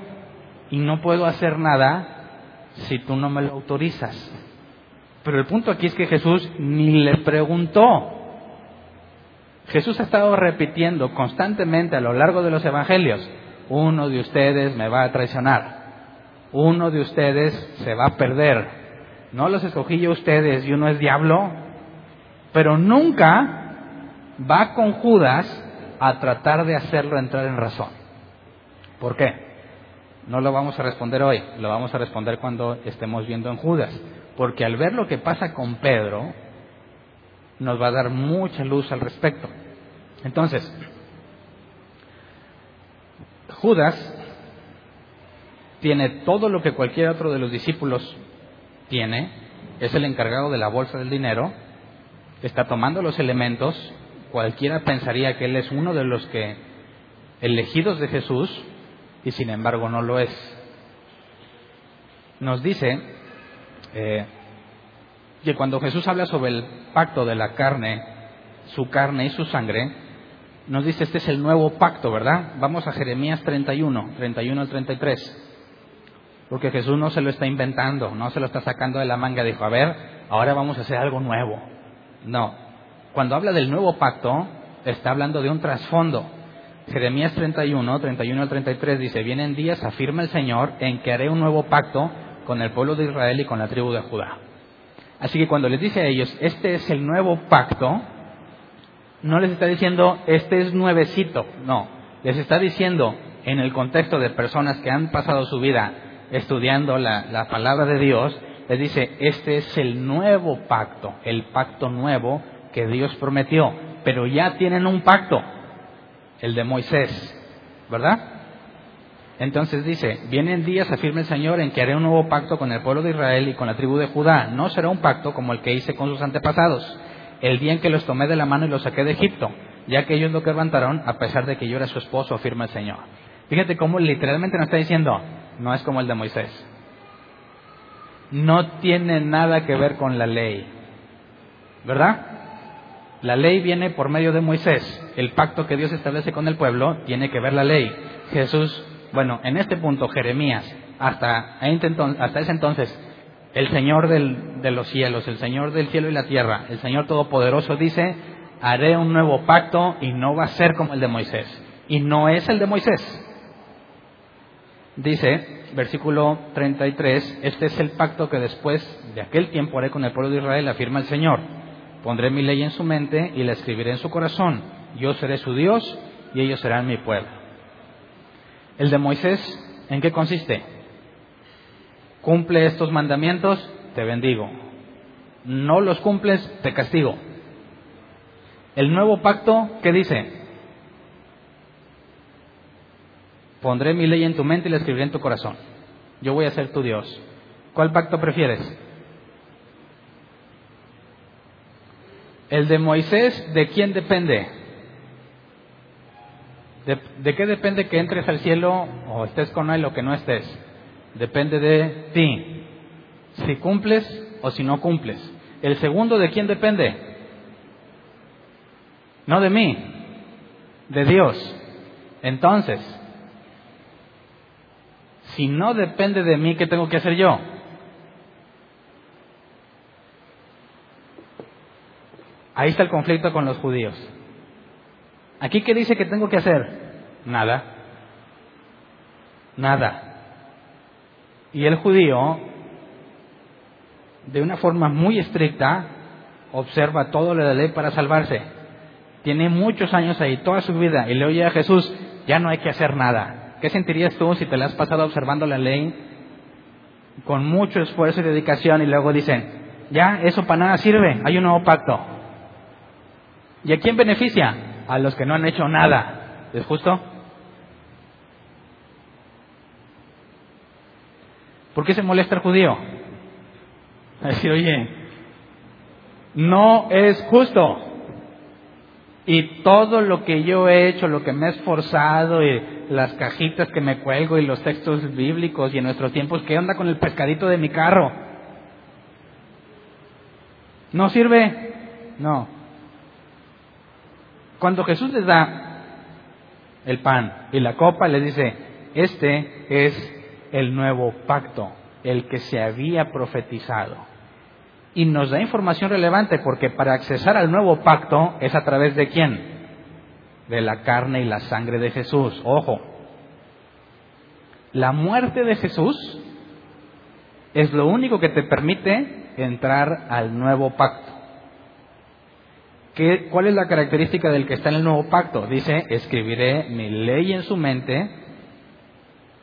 y no puedo hacer nada si tú no me lo autorizas. Pero el punto aquí es que Jesús ni le preguntó. Jesús ha estado repitiendo constantemente a lo largo de los evangelios, uno de ustedes me va a traicionar, uno de ustedes se va a perder. No los escogí yo a ustedes y uno es diablo, pero nunca va con Judas a tratar de hacerlo entrar en razón. ¿Por qué? No lo vamos a responder hoy, lo vamos a responder cuando estemos viendo en Judas. Porque al ver lo que pasa con Pedro, nos va a dar mucha luz al respecto. Entonces, Judas tiene todo lo que cualquier otro de los discípulos tiene, es el encargado de la bolsa del dinero, está tomando los elementos, cualquiera pensaría que él es uno de los que elegidos de Jesús y sin embargo no lo es. Nos dice eh, que cuando Jesús habla sobre el pacto de la carne, su carne y su sangre, nos dice este es el nuevo pacto, ¿verdad? Vamos a Jeremías 31, 31 al 33. Porque Jesús no se lo está inventando, no se lo está sacando de la manga. Dijo, a ver, ahora vamos a hacer algo nuevo. No. Cuando habla del nuevo pacto, está hablando de un trasfondo. Jeremías 31, 31 al 33 dice, vienen días, afirma el Señor, en que haré un nuevo pacto con el pueblo de Israel y con la tribu de Judá. Así que cuando les dice a ellos, este es el nuevo pacto, no les está diciendo, este es nuevecito, no, les está diciendo, en el contexto de personas que han pasado su vida estudiando la, palabra de Dios, les dice, este es el nuevo pacto, el pacto nuevo que Dios prometió, pero ya tienen un pacto, el de Moisés, ¿verdad? Entonces dice, vienen días, afirma el Señor, en que haré un nuevo pacto con el pueblo de Israel y con la tribu de Judá. No será un pacto como el que hice con sus antepasados, el día en que los tomé de la mano y los saqué de Egipto, ya que ellos lo quebrantaron a pesar de que yo era su esposo, afirma el Señor. Fíjate cómo literalmente nos está diciendo, no es como el de Moisés. No tiene nada que ver con la ley. ¿Verdad? La ley viene por medio de Moisés. El pacto que Dios establece con el pueblo tiene que ver la ley. Jesús, bueno, en este punto Jeremías, hasta, hasta ese entonces, el Señor de los cielos, el Señor del cielo y la tierra, el Señor Todopoderoso dice, haré un nuevo pacto y no va a ser como el de Moisés. Y no es el de Moisés. Dice, versículo 33, este es el pacto que después de aquel tiempo haré con el pueblo de Israel, afirma el Señor. Pondré mi ley en su mente y la escribiré en su corazón. Yo seré su Dios y ellos serán mi pueblo. El de Moisés, ¿en qué consiste? Cumple estos mandamientos, te bendigo. No los cumples, te castigo. El nuevo pacto, ¿qué dice? Pondré mi ley en tu mente y la escribiré en tu corazón. Yo voy a ser tu Dios. ¿Cuál pacto prefieres? El de Moisés, ¿de quién depende? ¿De, qué depende que entres al cielo o estés con él o que no estés? Depende de ti. Si cumples o si no cumples. El segundo, ¿de quién depende? No de mí, de Dios. Entonces, si no depende de mí, ¿qué tengo que hacer yo? Ahí está el conflicto con los judíos. ¿Aquí qué dice que tengo que hacer? Nada. Nada. Y el judío, de una forma muy estricta, observa todo lo de la ley para salvarse. Tiene muchos años ahí, toda su vida, y le oye a Jesús, ya no hay que hacer nada. ¿Qué sentirías tú si te la has pasado observando la ley con mucho esfuerzo y dedicación y luego dicen, ya, eso para nada sirve, hay un nuevo pacto? ¿Y a quién beneficia? A los que no han hecho nada. ¿Es justo? ¿Por qué se molesta el judío? A decir, oye, no es justo. Y todo lo que yo he hecho, lo que me he esforzado y las cajitas que me cuelgo y los textos bíblicos y en nuestros tiempos, ¿qué onda con el pescadito de mi carro? ¿No sirve? No. Cuando Jesús les da el pan y la copa, les dice, este es el nuevo pacto, el que se había profetizado. Y nos da información relevante porque para accesar al nuevo pacto es a través de quién? de la carne y la sangre de Jesús. Ojo, la muerte de Jesús es lo único que te permite entrar al nuevo pacto. ¿Qué, ¿Cuál es la característica del que está en el nuevo pacto? Dice, escribiré mi ley en su mente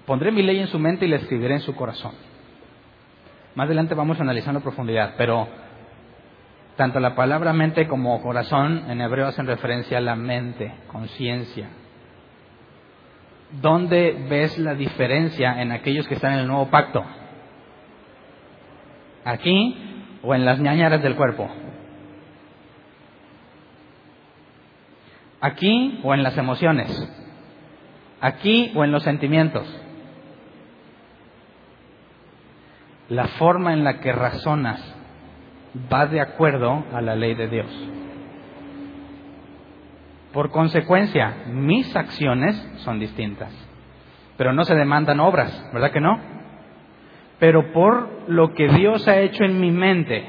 Pondré mi ley en su mente y la escribiré en su corazón. Más adelante vamos a analizar en profundidad, pero tanto la palabra mente como corazón en hebreo hacen referencia a la mente, conciencia. ¿Dónde ves la diferencia en aquellos que están en el nuevo pacto? ¿Aquí o en las ñañaras del cuerpo? ¿Aquí o en las emociones? ¿Aquí o en los sentimientos? La forma en la que razonas va de acuerdo a la ley de Dios. Por consecuencia, mis acciones son distintas, pero no se demandan obras, ¿verdad que no? Pero por lo que Dios ha hecho en mi mente,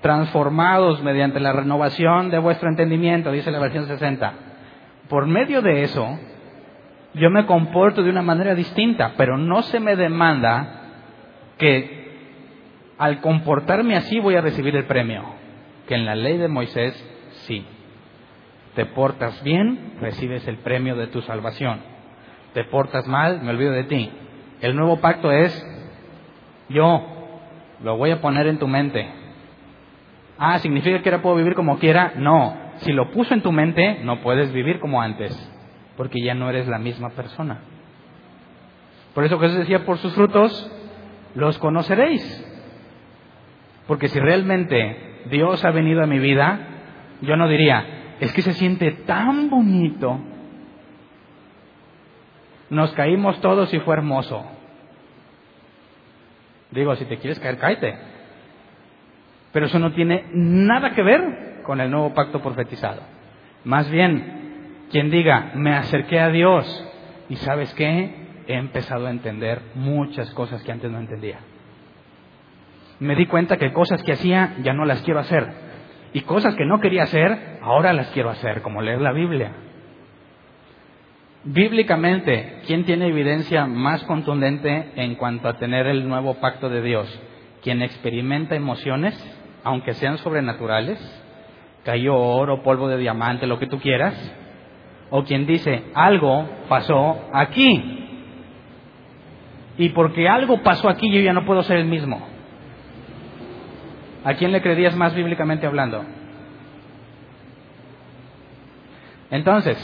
transformados mediante la renovación de vuestro entendimiento, dice la versión 60. Por medio de eso, yo me comporto de una manera distinta, pero no se me demanda que al comportarme así voy a recibir el premio, que en la ley de Moisés sí. Te portas bien, recibes el premio de tu salvación. Te portas mal, me olvido de ti. El nuevo pacto es, yo lo voy a poner en tu mente, Ah, ¿significa que ahora puedo vivir como quiera? No. Si lo puso en tu mente, no puedes vivir como antes, porque ya no eres la misma persona. Por eso Jesús decía, por sus frutos los conoceréis. Porque si realmente Dios ha venido a mi vida, yo no diría, es que se siente tan bonito. Nos caímos todos y fue hermoso. Digo, si te quieres caer, cáete. Pero eso no tiene nada que ver con el nuevo pacto profetizado. Más bien, quien diga, me acerqué a Dios y sabes qué, he empezado a entender muchas cosas que antes no entendía. Me di cuenta que cosas que hacía ya no las quiero hacer. Y cosas que no quería hacer, ahora las quiero hacer, como leer la Biblia. Bíblicamente, ¿quién tiene evidencia más contundente en cuanto a tener el nuevo pacto de Dios? ¿Quien experimenta emociones aunque sean sobrenaturales, cayó oro, polvo de diamante, lo que tú quieras, o quien dice, algo pasó aquí. Y porque algo pasó aquí, yo ya no puedo ser el mismo. ¿A quién le creerías más bíblicamente hablando? Entonces,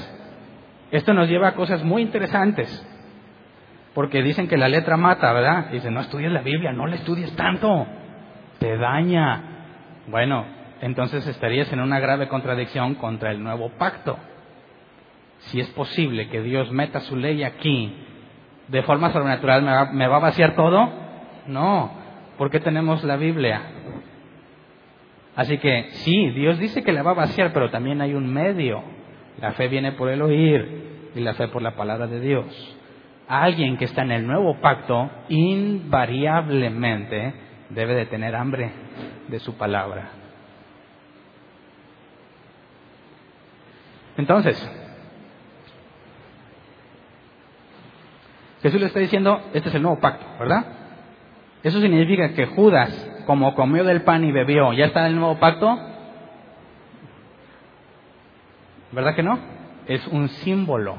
esto nos lleva a cosas muy interesantes. Porque dicen que la letra mata, ¿verdad? Dicen, no estudies la Biblia, no la estudies tanto. Te daña. Bueno, entonces estarías en una grave contradicción contra el nuevo pacto. Si es posible que Dios meta su ley aquí de forma sobrenatural, ¿me va, a vaciar todo? No, porque tenemos la Biblia. Así que sí, Dios dice que la va a vaciar, pero también hay un medio. La fe viene por el oír y la fe por la palabra de Dios. Alguien que está en el nuevo pacto invariablemente debe de tener hambre de su palabra. Entonces, Jesús le está diciendo, este es el nuevo pacto, ¿verdad? Eso significa que Judas, como comió del pan y bebió, ya está en el nuevo pacto. ¿Verdad que no? Es un símbolo.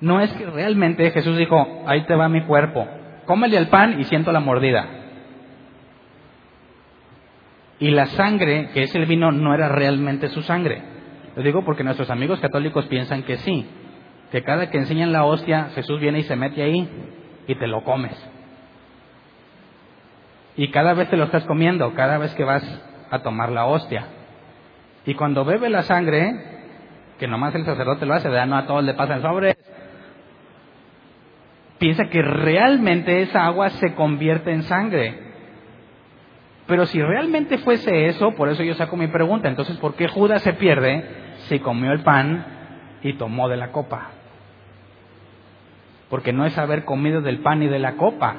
No es que realmente Jesús dijo, ahí te va mi cuerpo, cómele el pan y siento la mordida. Y la sangre, que es el vino, no era realmente su sangre. Lo digo porque nuestros amigos católicos piensan que sí, que cada que enseñan la hostia, Jesús viene y se mete ahí y te lo comes. Y cada vez te lo estás comiendo, cada vez que vas a tomar la hostia. Y cuando bebe la sangre, que nomás el sacerdote lo hace, no a todos le pasa el sobre, piensa que realmente esa agua se convierte en sangre. Pero si realmente fuese eso, por eso yo saco mi pregunta, entonces ¿por qué Judas se pierde si comió el pan y tomó de la copa? Porque no es haber comido del pan y de la copa,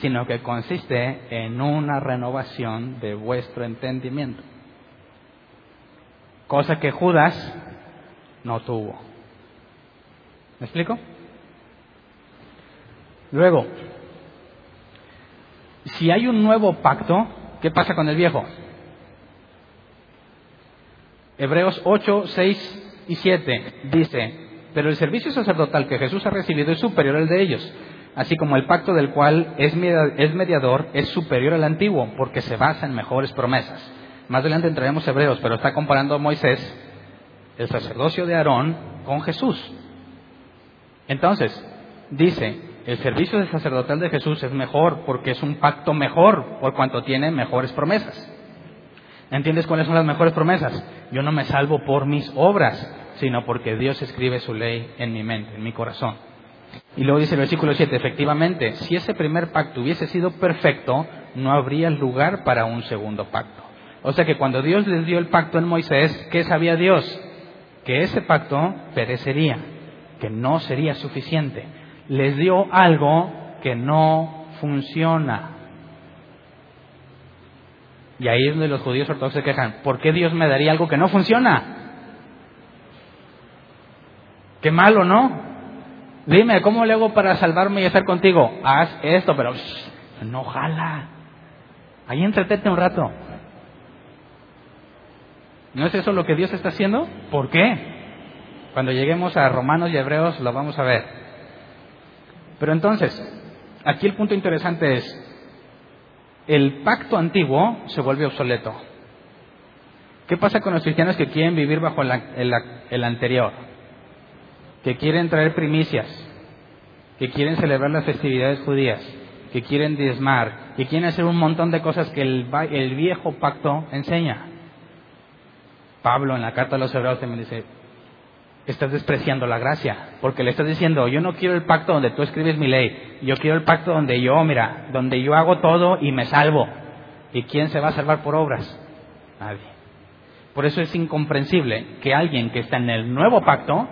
sino que consiste en una renovación de vuestro entendimiento. Cosa que Judas no tuvo. ¿Me explico? Luego, si hay un nuevo pacto, ¿qué pasa con el viejo? Hebreos 8, 6 y 7 dice, pero el servicio sacerdotal que Jesús ha recibido es superior al de ellos, así como el pacto del cual es mediador es superior al antiguo, porque se basa en mejores promesas. Más adelante entraremos Hebreos, pero está comparando a Moisés, el sacerdocio de Aarón, con Jesús. Entonces, dice, el servicio sacerdotal de Jesús es mejor porque es un pacto mejor, por cuanto tiene mejores promesas. ¿Entiendes cuáles son las mejores promesas? Yo no me salvo por mis obras, sino porque Dios escribe su ley en mi mente, en mi corazón. Y luego dice el versículo 7, efectivamente, si ese primer pacto hubiese sido perfecto, no habría lugar para un segundo pacto. O sea que cuando Dios les dio el pacto en Moisés, ¿qué sabía Dios? Que ese pacto perecería, que no sería suficiente. Les dio algo que no funciona. Y ahí es donde los judíos ortodoxos se quejan. ¿Por qué Dios me daría algo que no funciona? Qué malo, ¿no? Dime, ¿cómo le hago para salvarme y estar contigo? Haz esto, pero no jala. Ahí entretete un rato. ¿No es eso lo que Dios está haciendo? ¿Por qué? Cuando lleguemos a Romanos y Hebreos lo vamos a ver. Pero entonces, aquí el punto interesante es, el pacto antiguo se vuelve obsoleto. ¿Qué pasa con los cristianos que quieren vivir bajo el, anterior? Que quieren traer primicias, que quieren celebrar las festividades judías, que quieren diezmar, que quieren hacer un montón de cosas que el, el viejo pacto enseña. Pablo en la carta a los hebreos también dice, estás despreciando la gracia, porque le estás diciendo, yo no quiero el pacto donde tú escribes mi ley, yo quiero el pacto donde yo, mira, donde yo hago todo y me salvo. ¿Y quién se va a salvar por obras? Nadie. Por eso es incomprensible que alguien que está en el nuevo pacto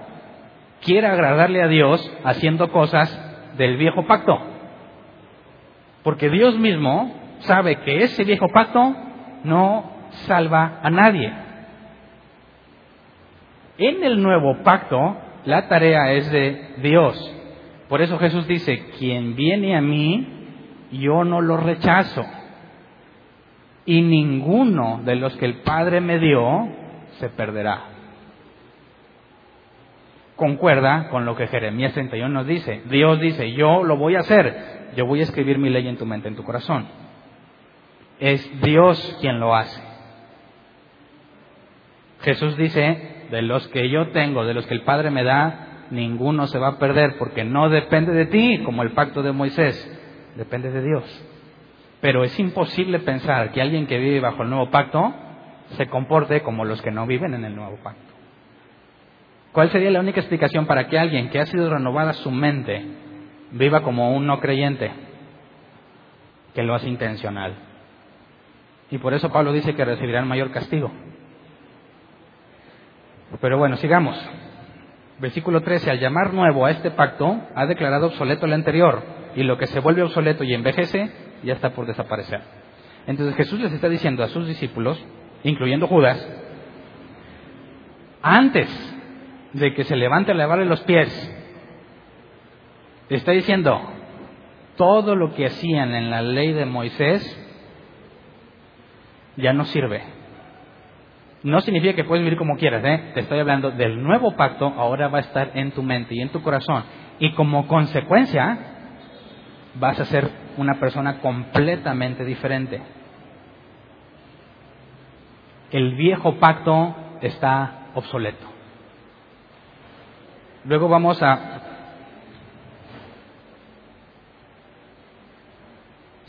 quiera agradarle a Dios haciendo cosas del viejo pacto. Porque Dios mismo sabe que ese viejo pacto no salva a nadie. En el nuevo pacto, la tarea es de Dios. Por eso Jesús dice, quien viene a mí, yo no lo rechazo. Y ninguno de los que el Padre me dio se perderá. Concuerda con lo que Jeremías 31 nos dice. Dios dice, yo lo voy a hacer. Yo voy a escribir mi ley en tu mente, en tu corazón. Es Dios quien lo hace. Jesús dice, de los que yo tengo, de los que el Padre me da, ninguno se va a perder, porque no depende de ti, como el pacto de Moisés, depende de Dios. Pero es imposible pensar que alguien que vive bajo el nuevo pacto se comporte como los que no viven en el nuevo pacto. ¿Cuál sería la única explicación para que alguien que ha sido renovada su mente viva como un no creyente? Que lo hace intencional. Y por eso Pablo dice que recibirán mayor castigo. Pero bueno, sigamos. Versículo 13. Al llamar nuevo a este pacto, ha declarado obsoleto el anterior, y lo que se vuelve obsoleto y envejece, ya está por desaparecer. Entonces Jesús les está diciendo a sus discípulos, incluyendo Judas, antes de que se levante a lavarle los pies, está diciendo, todo lo que hacían en la ley de Moisés ya no sirve no significa que puedes vivir como quieras, ¿eh? Te estoy hablando del nuevo pacto, ahora va a estar en tu mente y en tu corazón. Y como consecuencia, vas a ser una persona completamente diferente. El viejo pacto está obsoleto. Luego vamos a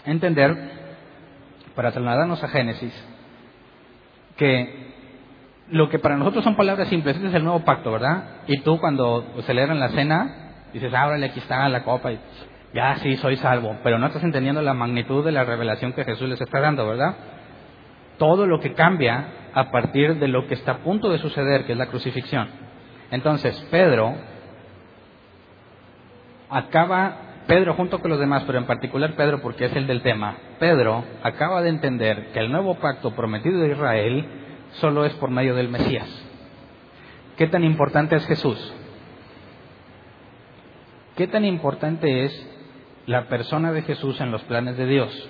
entender, para trasladarnos a Génesis, que lo que para nosotros son palabras simples, este es el nuevo pacto, ¿verdad? Y tú cuando celebran la cena, dices, ábrale, aquí está la copa, y ya sí, soy salvo, pero no estás entendiendo la magnitud de la revelación que Jesús les está dando, ¿verdad? Todo lo que cambia a partir de lo que está a punto de suceder, que es la crucifixión. Entonces, Pedro acaba, Pedro junto con los demás, pero en particular Pedro porque es el del tema, Pedro acaba de entender que el nuevo pacto prometido de Israel solo es por medio del Mesías. ¿Qué tan importante es Jesús? ¿Qué tan importante es la persona de Jesús en los planes de Dios?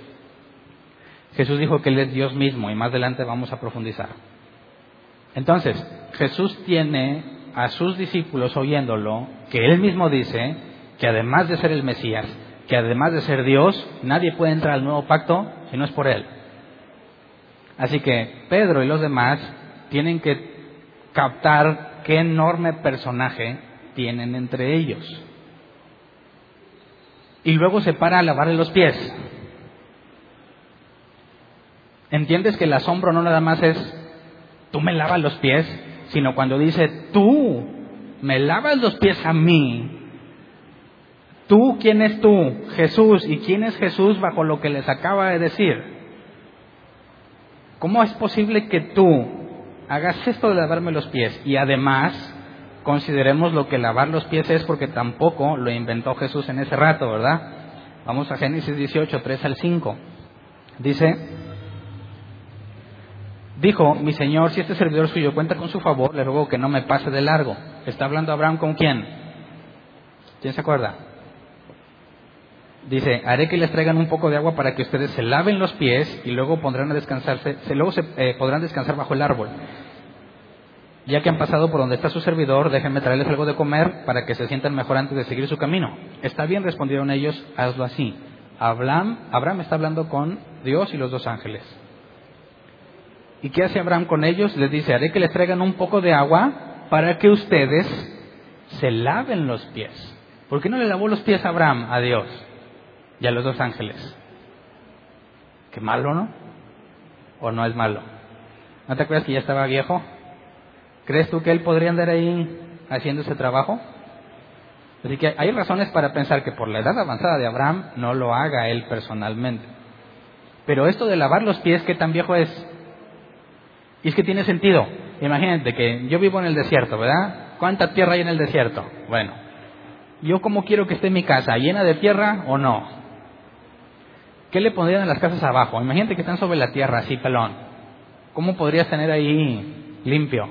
Jesús dijo que Él es Dios mismo y más adelante vamos a profundizar. Entonces, Jesús tiene a sus discípulos oyéndolo que él mismo dice que además de ser el Mesías, que además de ser Dios, nadie puede entrar al nuevo pacto si no es por él. Así que Pedro y los demás tienen que captar qué enorme personaje tienen entre ellos. Y luego se para a lavarle los pies. ¿Entiendes que el asombro no nada más es tú me lavas los pies, sino cuando dice tú me lavas los pies a mí? ¿Tú quién es tú? Jesús. ¿Y quién es Jesús bajo lo que les acaba de decir? ¿Cómo es posible que tú hagas esto de lavarme los pies y además consideremos lo que lavar los pies es porque tampoco lo inventó Jesús en ese rato, ¿verdad? Vamos a Génesis 18, 3 al 5. Dice, Dijo, mi señor, si este servidor suyo cuenta con su favor, le ruego que no me pase de largo. Está hablando Abraham con quién? ¿Quién se acuerda? Dice, haré que les traigan un poco de agua para que ustedes se laven los pies y luego pondrán a descansarse, luego se, eh, podrán descansar bajo el árbol. Ya que han pasado por donde está su servidor, déjenme traerles algo de comer para que se sientan mejor antes de seguir su camino. Está bien, respondieron ellos, hazlo así. Abraham, Abraham está hablando con Dios y los dos ángeles. ¿Y qué hace Abraham con ellos? Les dice, haré que les traigan un poco de agua para que ustedes se laven los pies. ¿Por qué no le lavó los pies a Abraham, a Dios y a los dos ángeles? Qué malo, ¿no? ¿O no es malo? ¿No te acuerdas que ya estaba viejo? ¿Crees tú que él podría andar ahí haciendo ese trabajo? Así que hay razones para pensar que por la edad avanzada de Abraham no lo haga él personalmente. Pero esto de lavar los pies, ¿qué tan viejo es? Y es que tiene sentido. Imagínate que yo vivo en el desierto, ¿verdad? ¿Cuánta tierra hay en el desierto? Bueno, ¿yo cómo quiero que esté mi casa? ¿Llena de tierra o no? ¿Qué le pondrían en las casas abajo? Imagínate que están sobre la tierra, así pelón. ¿Cómo podrías tener ahí limpio?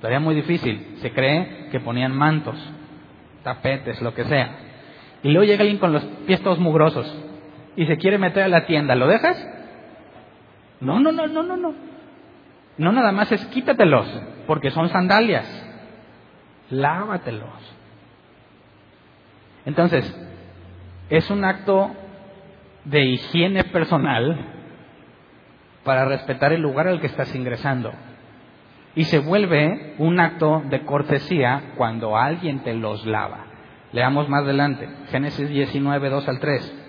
Todavía muy difícil. Se cree que ponían mantos, tapetes, lo que sea. Y luego llega alguien con los pies todos mugrosos y se quiere meter a la tienda. ¿Lo dejas? No, no, no, no, no, no no nada más es quítatelos, porque son sandalias, lávatelos. Entonces, es un acto de higiene personal para respetar el lugar al que estás ingresando. Y se vuelve un acto de cortesía cuando alguien te los lava. Leamos más adelante, Génesis 19, 2 al 3.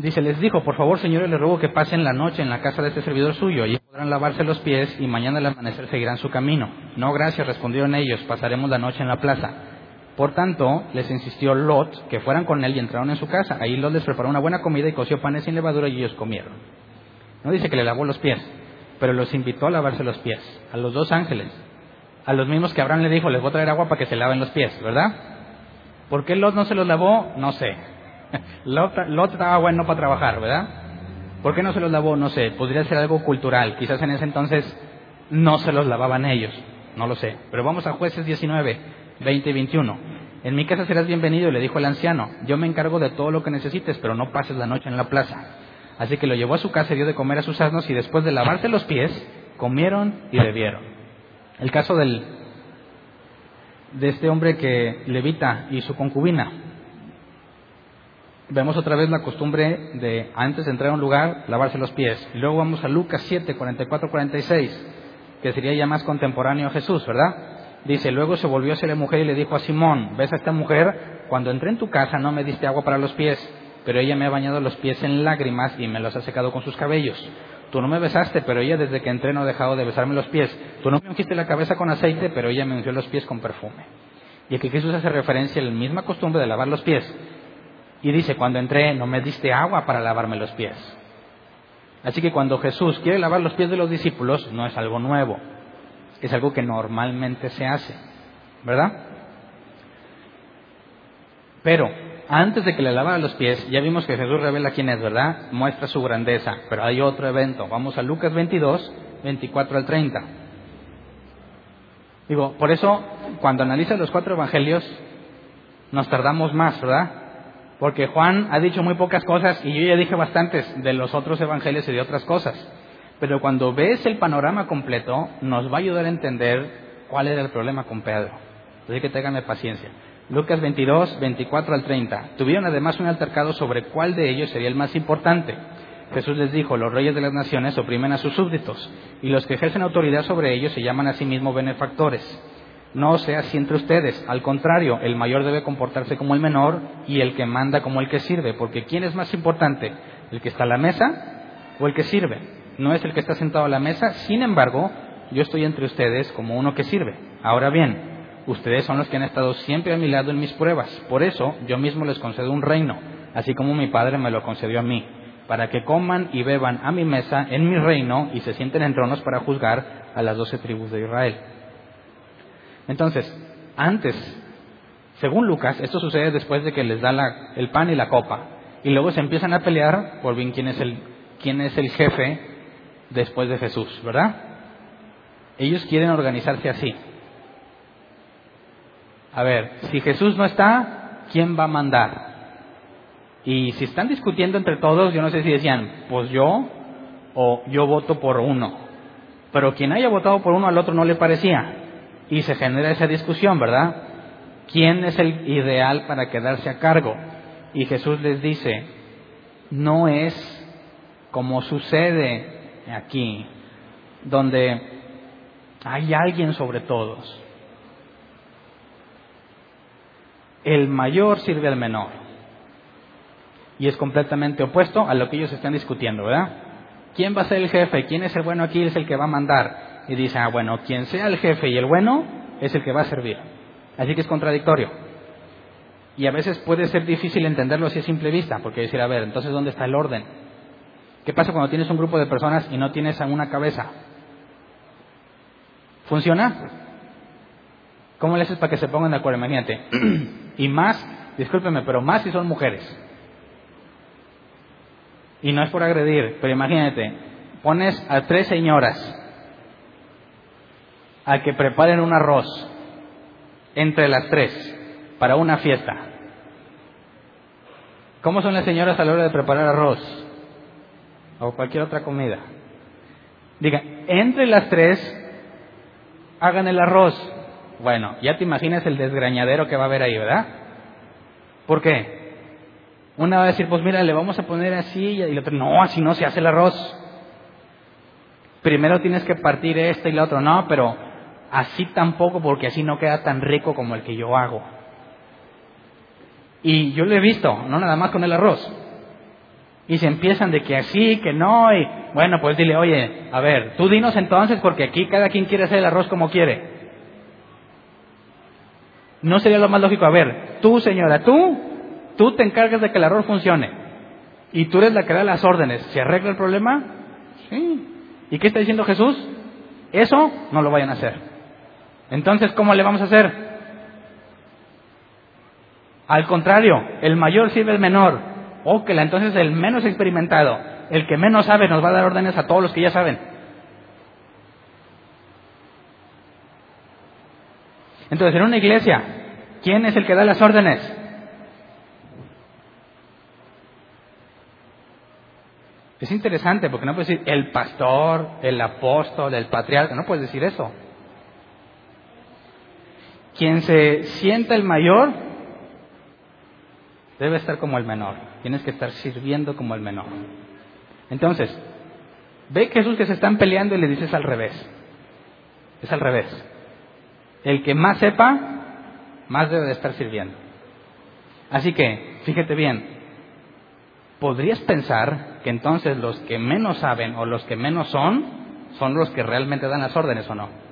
Dice, les dijo, por favor, señores, les ruego que pasen la noche en la casa de este servidor suyo, y podrán lavarse los pies, y mañana al amanecer seguirán su camino. No, gracias, respondieron ellos, pasaremos la noche en la plaza. Por tanto, les insistió Lot que fueran con él y entraron en su casa. Ahí Lot les preparó una buena comida y coció panes sin levadura y ellos comieron. No dice que le lavó los pies, pero los invitó a lavarse los pies, a los dos ángeles, a los mismos que Abraham le dijo, les voy a traer agua para que se laven los pies, ¿verdad? ¿Por qué Lot no se los lavó? No sé. Lot, estaba bueno para trabajar, ¿verdad? ¿Por qué no se los lavó? No sé. Podría ser algo cultural. Quizás en ese entonces no se los lavaban ellos. No lo sé. Pero vamos a jueces 19, 20 y 21. En mi casa serás bienvenido, le dijo el anciano. Yo me encargo de todo lo que necesites, pero no pases la noche en la plaza. Así que lo llevó a su casa y dio de comer a sus asnos y después de lavarse los pies, comieron y bebieron. El caso del, de este hombre que levita y su concubina vemos otra vez la costumbre de antes de entrar a un lugar lavarse los pies. Y luego vamos a Lucas 7, 44, 46, que sería ya más contemporáneo a Jesús, ¿verdad? Dice, luego se volvió hacia la mujer y le dijo a Simón, ¿ves a esta mujer? Cuando entré en tu casa no me diste agua para los pies, pero ella me ha bañado los pies en lágrimas y me los ha secado con sus cabellos. Tú no me besaste, pero ella desde que entré no ha dejado de besarme los pies. Tú no me ungiste la cabeza con aceite, pero ella me ungió los pies con perfume. Y aquí Jesús hace referencia a la misma costumbre de lavar los pies, y dice, cuando entré no me diste agua para lavarme los pies. Así que cuando Jesús quiere lavar los pies de los discípulos, no es algo nuevo, es algo que normalmente se hace, ¿verdad? Pero antes de que le lavara los pies, ya vimos que Jesús revela quién es, ¿verdad? Muestra su grandeza, pero hay otro evento. Vamos a Lucas 22, 24 al 30. Digo, por eso, cuando analizas los cuatro evangelios, nos tardamos más, ¿verdad? Porque Juan ha dicho muy pocas cosas y yo ya dije bastantes de los otros evangelios y de otras cosas. Pero cuando ves el panorama completo, nos va a ayudar a entender cuál era el problema con Pedro. Así que ténganme paciencia. Lucas 22, 24 al 30. Tuvieron además un altercado sobre cuál de ellos sería el más importante. Jesús les dijo, los reyes de las naciones oprimen a sus súbditos, y los que ejercen autoridad sobre ellos se llaman a sí mismos benefactores. No sea así entre ustedes, al contrario, el mayor debe comportarse como el menor y el que manda como el que sirve, porque ¿quién es más importante? ¿El que está a la mesa o el que sirve? No es el que está sentado a la mesa, sin embargo, yo estoy entre ustedes como uno que sirve. Ahora bien, ustedes son los que han estado siempre a mi lado en mis pruebas, por eso yo mismo les concedo un reino, así como mi Padre me lo concedió a mí para que coman y beban a mi mesa en mi reino y se sienten en tronos para juzgar a las doce tribus de Israel. Entonces, antes, según Lucas, esto sucede después de que les da el pan y la copa, y luego se empiezan a pelear por bien quién es el, quién es el jefe después de Jesús, ¿verdad? Ellos quieren organizarse así. A ver, si Jesús no está, ¿quién va a mandar? Y si están discutiendo entre todos, yo no sé si decían, pues yo o yo voto por uno. Pero quien haya votado por uno al otro no le parecía. Y se genera esa discusión, ¿verdad? ¿Quién es el ideal para quedarse a cargo? Y Jesús les dice, no es como sucede aquí, donde hay alguien sobre todos. El mayor sirve al menor y es completamente opuesto a lo que ellos están discutiendo, ¿verdad? ¿Quién va a ser el jefe? ¿Quién es el bueno aquí? Es el que va a mandar. Y dice, ah, bueno, quien sea el jefe y el bueno es el que va a servir. Así que es contradictorio. Y a veces puede ser difícil entenderlo así a simple vista, porque decir, a ver, entonces ¿dónde está el orden? ¿Qué pasa cuando tienes un grupo de personas y no tienes a una cabeza? ¿Funciona? ¿Cómo le haces para que se pongan de acuerdo? Imagínate. y más, discúlpeme, pero más si son mujeres. Y no es por agredir, pero imagínate, pones a tres señoras a que preparen un arroz entre las tres para una fiesta. ¿Cómo son las señoras a la hora de preparar arroz? O cualquier otra comida. Diga, entre las tres hagan el arroz. Bueno, ya te imaginas el desgrañadero que va a haber ahí, ¿verdad? ¿Por qué? Una va a decir, pues mira, le vamos a poner así y la otra, no, así no se hace el arroz. Primero tienes que partir este y la otra, no, pero así tampoco porque así no queda tan rico como el que yo hago. Y yo lo he visto, no nada más con el arroz. Y se empiezan de que así, que no, y bueno, pues dile, oye, a ver, tú dinos entonces porque aquí cada quien quiere hacer el arroz como quiere. No sería lo más lógico, a ver, tú señora, tú Tú te encargas de que el error funcione. Y tú eres la que da las órdenes. ¿Se arregla el problema? Sí. ¿Y qué está diciendo Jesús? Eso no lo vayan a hacer. Entonces, ¿cómo le vamos a hacer? Al contrario, el mayor sirve al menor. O que entonces el menos experimentado, el que menos sabe, nos va a dar órdenes a todos los que ya saben. Entonces, en una iglesia, ¿quién es el que da las órdenes? Es interesante porque no puedes decir el pastor, el apóstol, el patriarca, no puedes decir eso. Quien se sienta el mayor debe estar como el menor. Tienes que estar sirviendo como el menor. Entonces, ve Jesús que se están peleando y le dices al revés. Es al revés. El que más sepa, más debe de estar sirviendo. Así que, fíjate bien, podrías pensar que entonces los que menos saben o los que menos son, son los que realmente dan las órdenes o no.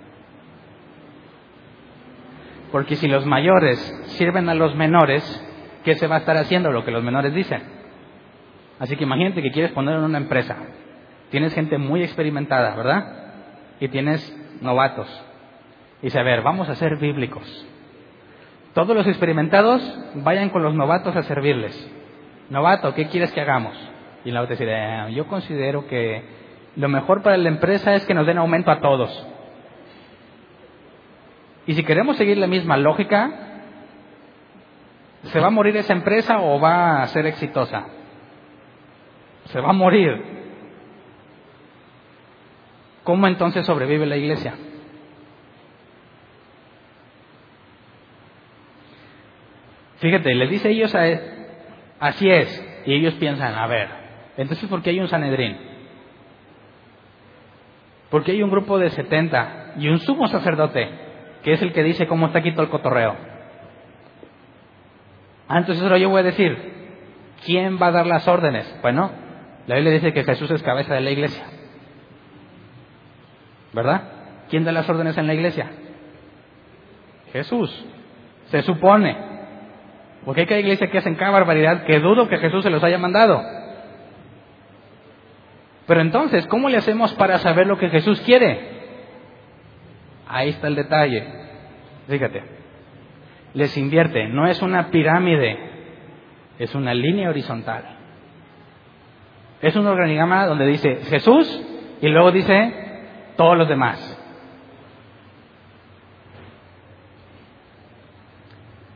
Porque si los mayores sirven a los menores, ¿qué se va a estar haciendo lo que los menores dicen? Así que imagínate que quieres poner en una empresa. Tienes gente muy experimentada, ¿verdad? Y tienes novatos. Y dice, a ver, vamos a ser bíblicos. Todos los experimentados vayan con los novatos a servirles novato, ¿qué quieres que hagamos? Y la otra dice, eh, yo considero que lo mejor para la empresa es que nos den aumento a todos. Y si queremos seguir la misma lógica, ¿se va a morir esa empresa o va a ser exitosa? Se va a morir. ¿cómo entonces sobrevive la iglesia? Fíjate, le dice ellos a él, así es, y ellos piensan, a ver, entonces ¿por qué hay un Sanedrín? Porque hay un grupo de 70 y un sumo sacerdote, que es el que dice cómo está aquí el cotorreo. Ah, entonces ahora yo voy a decir, ¿quién va a dar las órdenes? Bueno, la Biblia dice que Jesús es cabeza de la iglesia. ¿Verdad? ¿Quién da las órdenes en la iglesia? Jesús. Se supone. Porque hay que iglesia que hacen cada barbaridad que dudo que Jesús se los haya mandado. Pero entonces, ¿cómo le hacemos para saber lo que Jesús quiere? Ahí está el detalle. Fíjate. Les invierte. No es una pirámide, es una línea horizontal. Es un organigrama donde dice Jesús y luego dice todos los demás.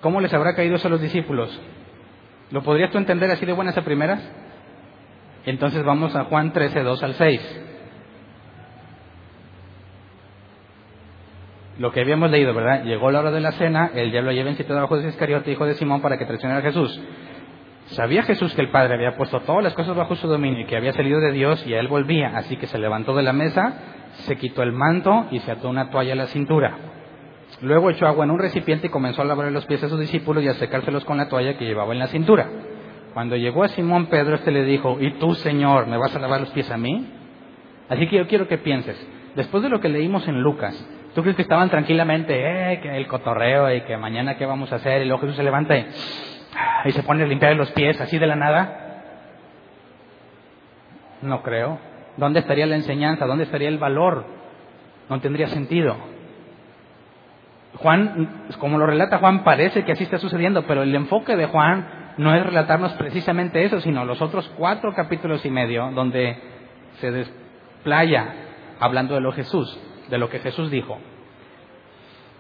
¿Cómo les habrá caído eso a los discípulos? ¿Lo podrías tú entender así de buenas a primeras? Entonces vamos a Juan 13, 2 al 6. Lo que habíamos leído, ¿verdad? Llegó la hora de la cena, el diablo lleva en sitio debajo de Iscariote, hijo de Simón, para que traicionara a Jesús. Sabía Jesús que el Padre había puesto todas las cosas bajo su dominio y que había salido de Dios y a él volvía, así que se levantó de la mesa, se quitó el manto y se ató una toalla a la cintura. Luego echó agua en un recipiente y comenzó a lavar los pies a sus discípulos y a secárselos con la toalla que llevaba en la cintura. Cuando llegó a Simón Pedro, este le dijo, ¿y tú, Señor, me vas a lavar los pies a mí? Así que yo quiero que pienses, después de lo que leímos en Lucas, ¿tú crees que estaban tranquilamente, eh, que el cotorreo y que mañana qué vamos a hacer? Y luego Jesús se levanta y, se pone a limpiar los pies así de la nada. No creo. ¿Dónde estaría la enseñanza? ¿Dónde estaría el valor? No tendría sentido. Juan, como lo relata Juan, parece que así está sucediendo, pero el enfoque de Juan no es relatarnos precisamente eso, sino los otros cuatro capítulos y medio donde se desplaya hablando de lo Jesús, de lo que Jesús dijo.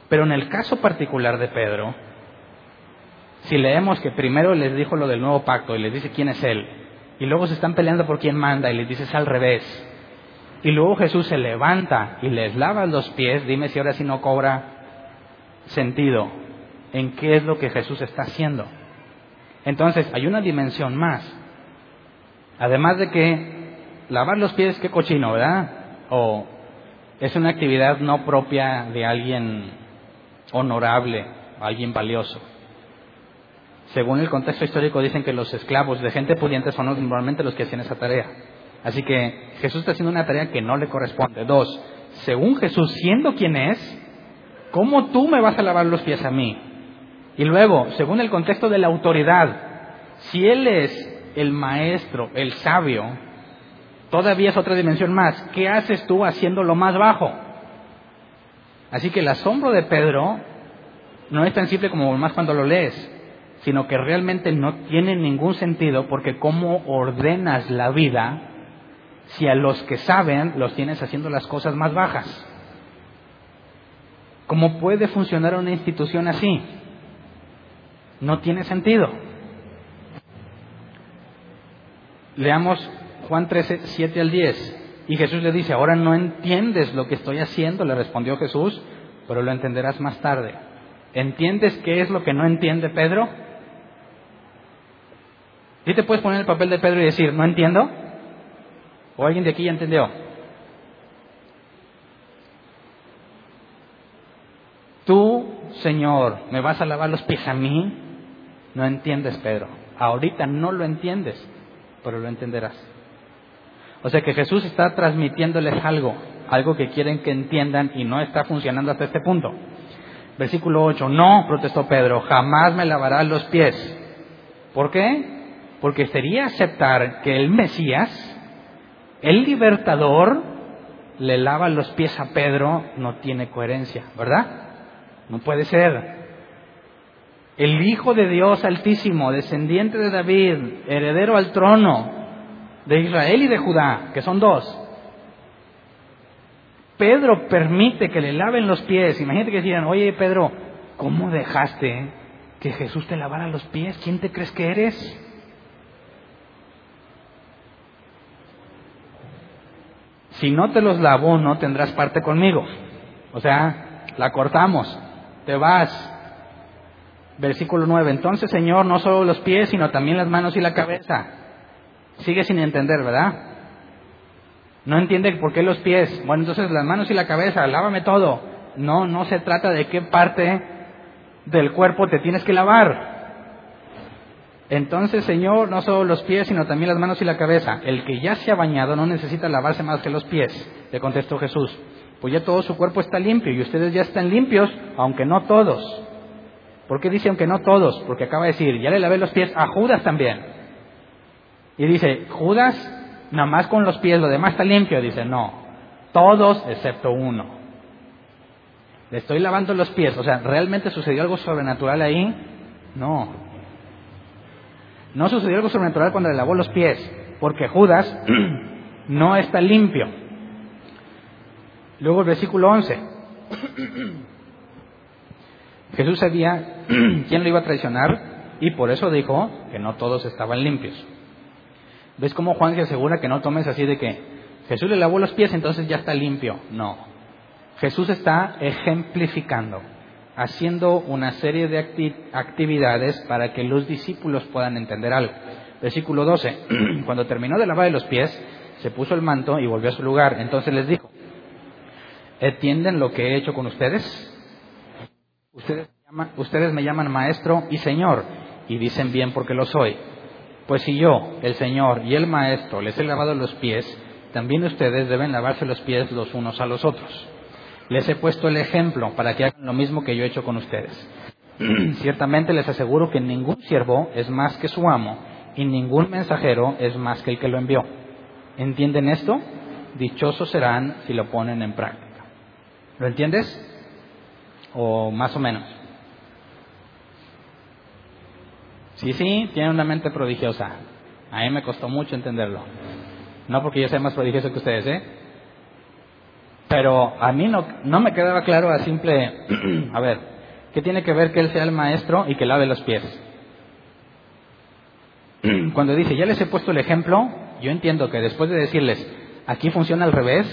Pero en el caso particular de Pedro, si leemos que primero les dijo lo del nuevo pacto y les dice quién es él, y luego se están peleando por quién manda y les dices al revés, y luego Jesús se levanta y les lava los pies, dime si ahora sí no cobra sentido en qué es lo que Jesús está haciendo. Entonces, hay una dimensión más. Además de que lavar los pies, qué cochino, ¿verdad? O es una actividad no propia de alguien honorable, alguien valioso. Según el contexto histórico dicen que los esclavos de gente pudiente son normalmente los que hacen esa tarea. Así que Jesús está haciendo una tarea que no le corresponde. Dos, según Jesús siendo quien es, ¿cómo tú me vas a lavar los pies a mí? Y luego, según el contexto de la autoridad, si Él es el maestro, el sabio, todavía es otra dimensión más. ¿Qué haces tú haciendo lo más bajo? Así que el asombro de Pedro no es tan simple como más cuando lo lees, sino que realmente no tiene ningún sentido porque cómo ordenas la vida si a los que saben los tienes haciendo las cosas más bajas. ¿Cómo puede funcionar una institución así? No tiene sentido. Leamos Juan 13, 7 al 10. Y Jesús le dice, ahora no entiendes lo que estoy haciendo, le respondió Jesús, pero lo entenderás más tarde. ¿Entiendes qué es lo que no entiende Pedro? ¿Y te puedes poner el papel de Pedro y decir, no entiendo? ¿O alguien de aquí ya entendió? Tú, Señor, ¿me vas a lavar los pies a mí? No entiendes, Pedro. Ahorita no lo entiendes, pero lo entenderás. O sea que Jesús está transmitiéndoles algo, algo que quieren que entiendan y no está funcionando hasta este punto. Versículo 8, no, protestó Pedro, jamás me lavarás los pies. ¿Por qué? Porque sería aceptar que el Mesías, el libertador, le lava los pies a Pedro, no tiene coherencia, ¿verdad? No puede ser el Hijo de Dios Altísimo, descendiente de David, heredero al trono de Israel y de Judá, que son dos. Pedro permite que le laven los pies. Imagínate que digan, oye Pedro, ¿cómo dejaste que Jesús te lavara los pies? ¿Quién te crees que eres? si no te los lavo, no tendrás parte conmigo. O sea, la cortamos, te vas. Versículo 9, entonces Señor, no solo los pies, sino también las manos y la cabeza. Sigue sin entender, ¿verdad? No entiende por qué los pies. Bueno, entonces las manos y la cabeza, lávame todo. No, no se trata de qué parte del cuerpo te tienes que lavar. Entonces, Señor, no solo los pies, sino también las manos y la cabeza. El que ya se ha bañado no necesita lavarse más que los pies, le contestó Jesús. Pues ya todo su cuerpo está limpio y ustedes ya están limpios, aunque no todos. ¿Por qué dice aunque no todos? Porque acaba de decir, ya le lavé los pies a Judas también. Y dice, Judas, nada más con los pies, lo demás está limpio. Dice, no, todos excepto uno. Le estoy lavando los pies. O sea, ¿realmente sucedió algo sobrenatural ahí? No. No sucedió algo sobrenatural cuando le lavó los pies, porque Judas no está limpio. Luego el versículo 11. Jesús sabía quién lo iba a traicionar y por eso dijo que no todos estaban limpios. ¿Ves cómo Juan se asegura que no tomes así de que Jesús le lavó los pies, entonces ya está limpio? No. Jesús está ejemplificando haciendo una serie de actividades para que los discípulos puedan entender algo. Versículo 12. Cuando terminó de lavar los pies, se puso el manto y volvió a su lugar. Entonces les dijo, ¿entienden lo que he hecho con ustedes? Ustedes, ustedes me llaman maestro y señor y dicen bien porque lo soy. Pues si yo, el Señor y el Maestro, les he lavado los pies, también ustedes deben lavarse los pies los unos a los otros. Les he puesto el ejemplo para que hagan lo mismo que yo he hecho con ustedes. Ciertamente les aseguro que ningún siervo es más que su amo y ningún mensajero es más que el que lo envió. ¿Entienden esto? Dichosos serán si lo ponen en práctica. ¿Lo entiendes? O más o menos. Sí, sí, tiene una mente prodigiosa. A mí me costó mucho entenderlo. No porque yo sea más prodigioso que ustedes, ¿eh? Pero a mí no, no me quedaba claro a simple, a ver, ¿qué tiene que ver que él sea el maestro y que lave los pies? Cuando dice, ya les he puesto el ejemplo, yo entiendo que después de decirles, aquí funciona al revés,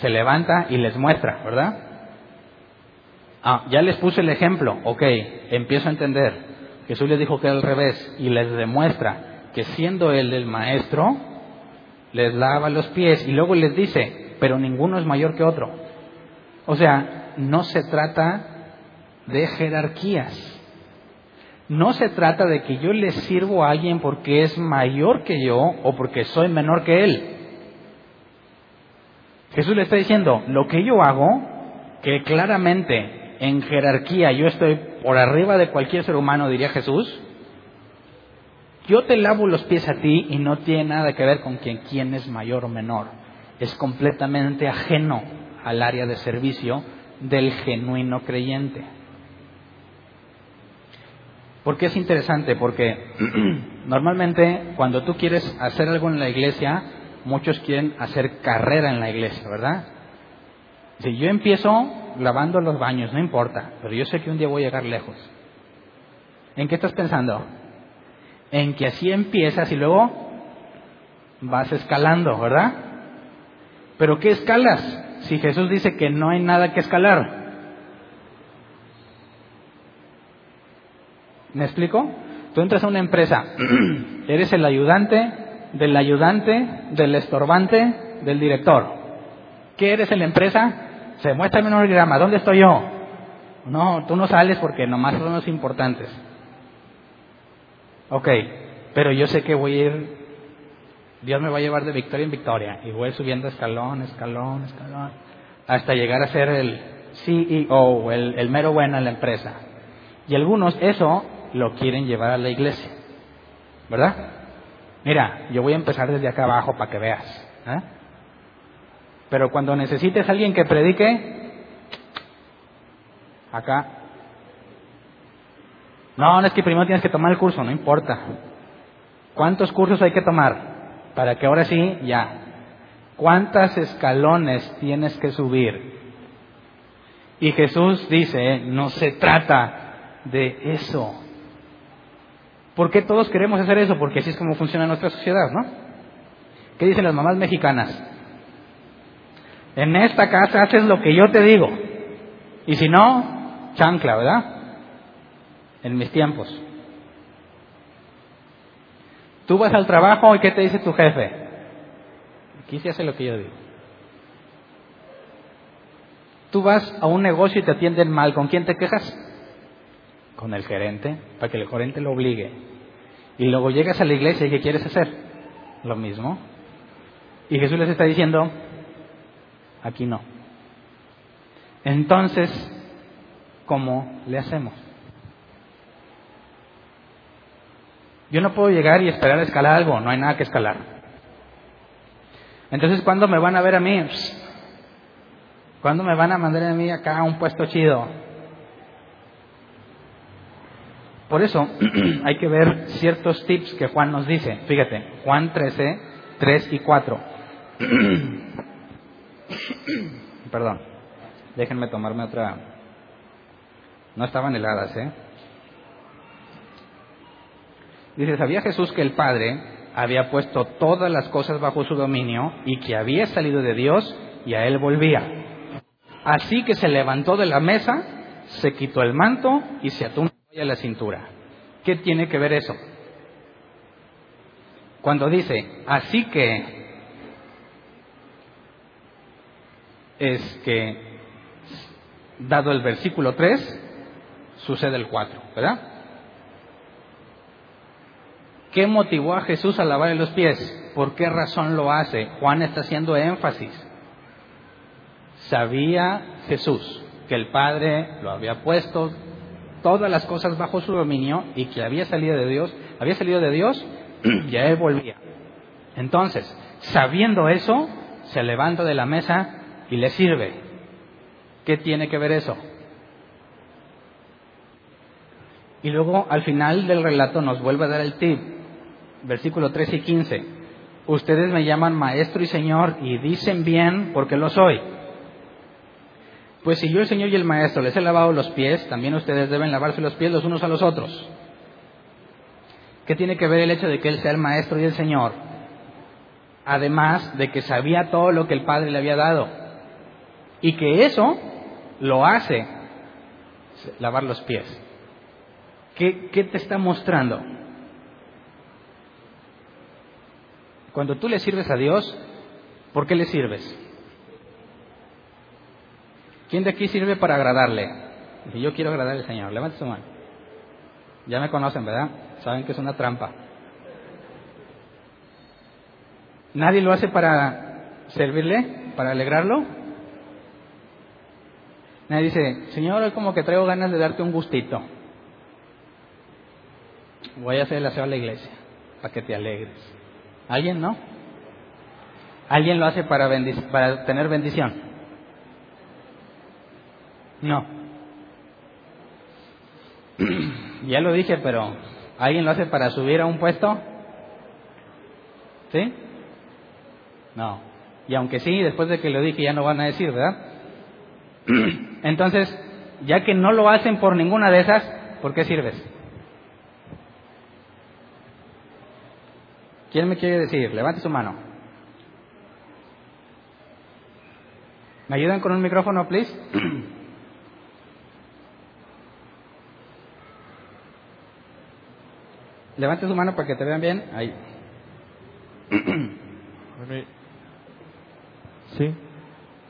se levanta y les muestra, ¿verdad? Ah, ya les puse el ejemplo, ok, empiezo a entender. Jesús les dijo que era al revés y les demuestra que siendo él el maestro, les lava los pies y luego les dice, pero ninguno es mayor que otro. O sea, no se trata de jerarquías. No se trata de que yo le sirvo a alguien porque es mayor que yo o porque soy menor que él. Jesús le está diciendo, lo que yo hago, que claramente en jerarquía yo estoy por arriba de cualquier ser humano, diría Jesús, yo te lavo los pies a ti y no tiene nada que ver con quién es mayor o menor es completamente ajeno al área de servicio del genuino creyente. ¿Por qué es interesante? Porque normalmente cuando tú quieres hacer algo en la iglesia, muchos quieren hacer carrera en la iglesia, ¿verdad? Si yo empiezo lavando los baños, no importa, pero yo sé que un día voy a llegar lejos. ¿En qué estás pensando? En que así empiezas y luego vas escalando, ¿verdad? Pero ¿qué escalas? Si Jesús dice que no hay nada que escalar. ¿Me explico? Tú entras a una empresa, eres el ayudante del ayudante, del estorbante, del director. ¿Qué eres en la empresa? Se muestra el organigrama, ¿dónde estoy yo? No, tú no sales porque nomás son los importantes. Ok, pero yo sé que voy a ir Dios me va a llevar de victoria en victoria y voy subiendo escalón, escalón, escalón, hasta llegar a ser el CEO, el, el mero bueno en la empresa. Y algunos eso lo quieren llevar a la iglesia, ¿verdad? Mira, yo voy a empezar desde acá abajo para que veas. ¿eh? Pero cuando necesites a alguien que predique, acá. No, no es que primero tienes que tomar el curso, no importa. ¿Cuántos cursos hay que tomar? para que ahora sí, ya. ¿Cuántas escalones tienes que subir? Y Jesús dice, no se trata de eso. ¿Por qué todos queremos hacer eso? Porque así es como funciona nuestra sociedad, ¿no? ¿Qué dicen las mamás mexicanas? En esta casa haces lo que yo te digo. Y si no, chancla, ¿verdad? En mis tiempos. Tú vas al trabajo y ¿qué te dice tu jefe? Aquí se hace lo que yo digo. Tú vas a un negocio y te atienden mal. ¿Con quién te quejas? Con el gerente, para que el gerente lo obligue. Y luego llegas a la iglesia y ¿qué quieres hacer? Lo mismo. Y Jesús les está diciendo, aquí no. Entonces, ¿cómo le hacemos? Yo no puedo llegar y esperar a escalar algo, no hay nada que escalar. Entonces, ¿cuándo me van a ver a mí? ¿Cuándo me van a mandar a mí acá a un puesto chido? Por eso hay que ver ciertos tips que Juan nos dice. Fíjate, Juan 13, 3 y 4. Perdón, déjenme tomarme otra. No estaban heladas, ¿eh? Dice, ¿sabía Jesús que el Padre había puesto todas las cosas bajo su dominio y que había salido de Dios y a él volvía? Así que se levantó de la mesa, se quitó el manto y se ató a la cintura. ¿Qué tiene que ver eso? Cuando dice, así que es que, dado el versículo 3, sucede el 4, ¿verdad? ¿Qué motivó a Jesús a lavarle los pies? ¿Por qué razón lo hace? Juan está haciendo énfasis. Sabía Jesús que el Padre lo había puesto todas las cosas bajo su dominio y que había salido de Dios, había salido de Dios y a él volvía. Entonces, sabiendo eso, se levanta de la mesa y le sirve. ¿Qué tiene que ver eso? Y luego al final del relato nos vuelve a dar el tip versículo 13 y 15. Ustedes me llaman maestro y señor y dicen bien porque lo soy. Pues si yo el Señor y el Maestro les he lavado los pies, también ustedes deben lavarse los pies los unos a los otros. ¿Qué tiene que ver el hecho de que Él sea el Maestro y el Señor? Además de que sabía todo lo que el Padre le había dado. Y que eso lo hace lavar los pies. ¿Qué, te está mostrando? Cuando tú le sirves a Dios, ¿por qué le sirves? ¿Quién de aquí sirve para agradarle? Si yo quiero agradar al Señor, levante su mano. Ya me conocen, ¿verdad? Saben que es una trampa. ¿Nadie lo hace para servirle? ¿Para alegrarlo? Dice, Señor, hoy como que traigo ganas de darte un gustito. Voy a hacer el aseo a la iglesia para que te alegres. ¿Alguien no? ¿Alguien lo hace para, para tener bendición? No. ya lo dije, pero ¿alguien lo hace para subir a un puesto? ¿Sí? No. Y aunque sí, después de que lo dije ya no van a decir, ¿verdad? Entonces, ya que no lo hacen por ninguna de esas, ¿por qué sirves? ¿Quién me quiere decir? Levante su mano. ¿Me ayudan con un micrófono, please? Levante su mano para que te vean bien. Ahí. sí.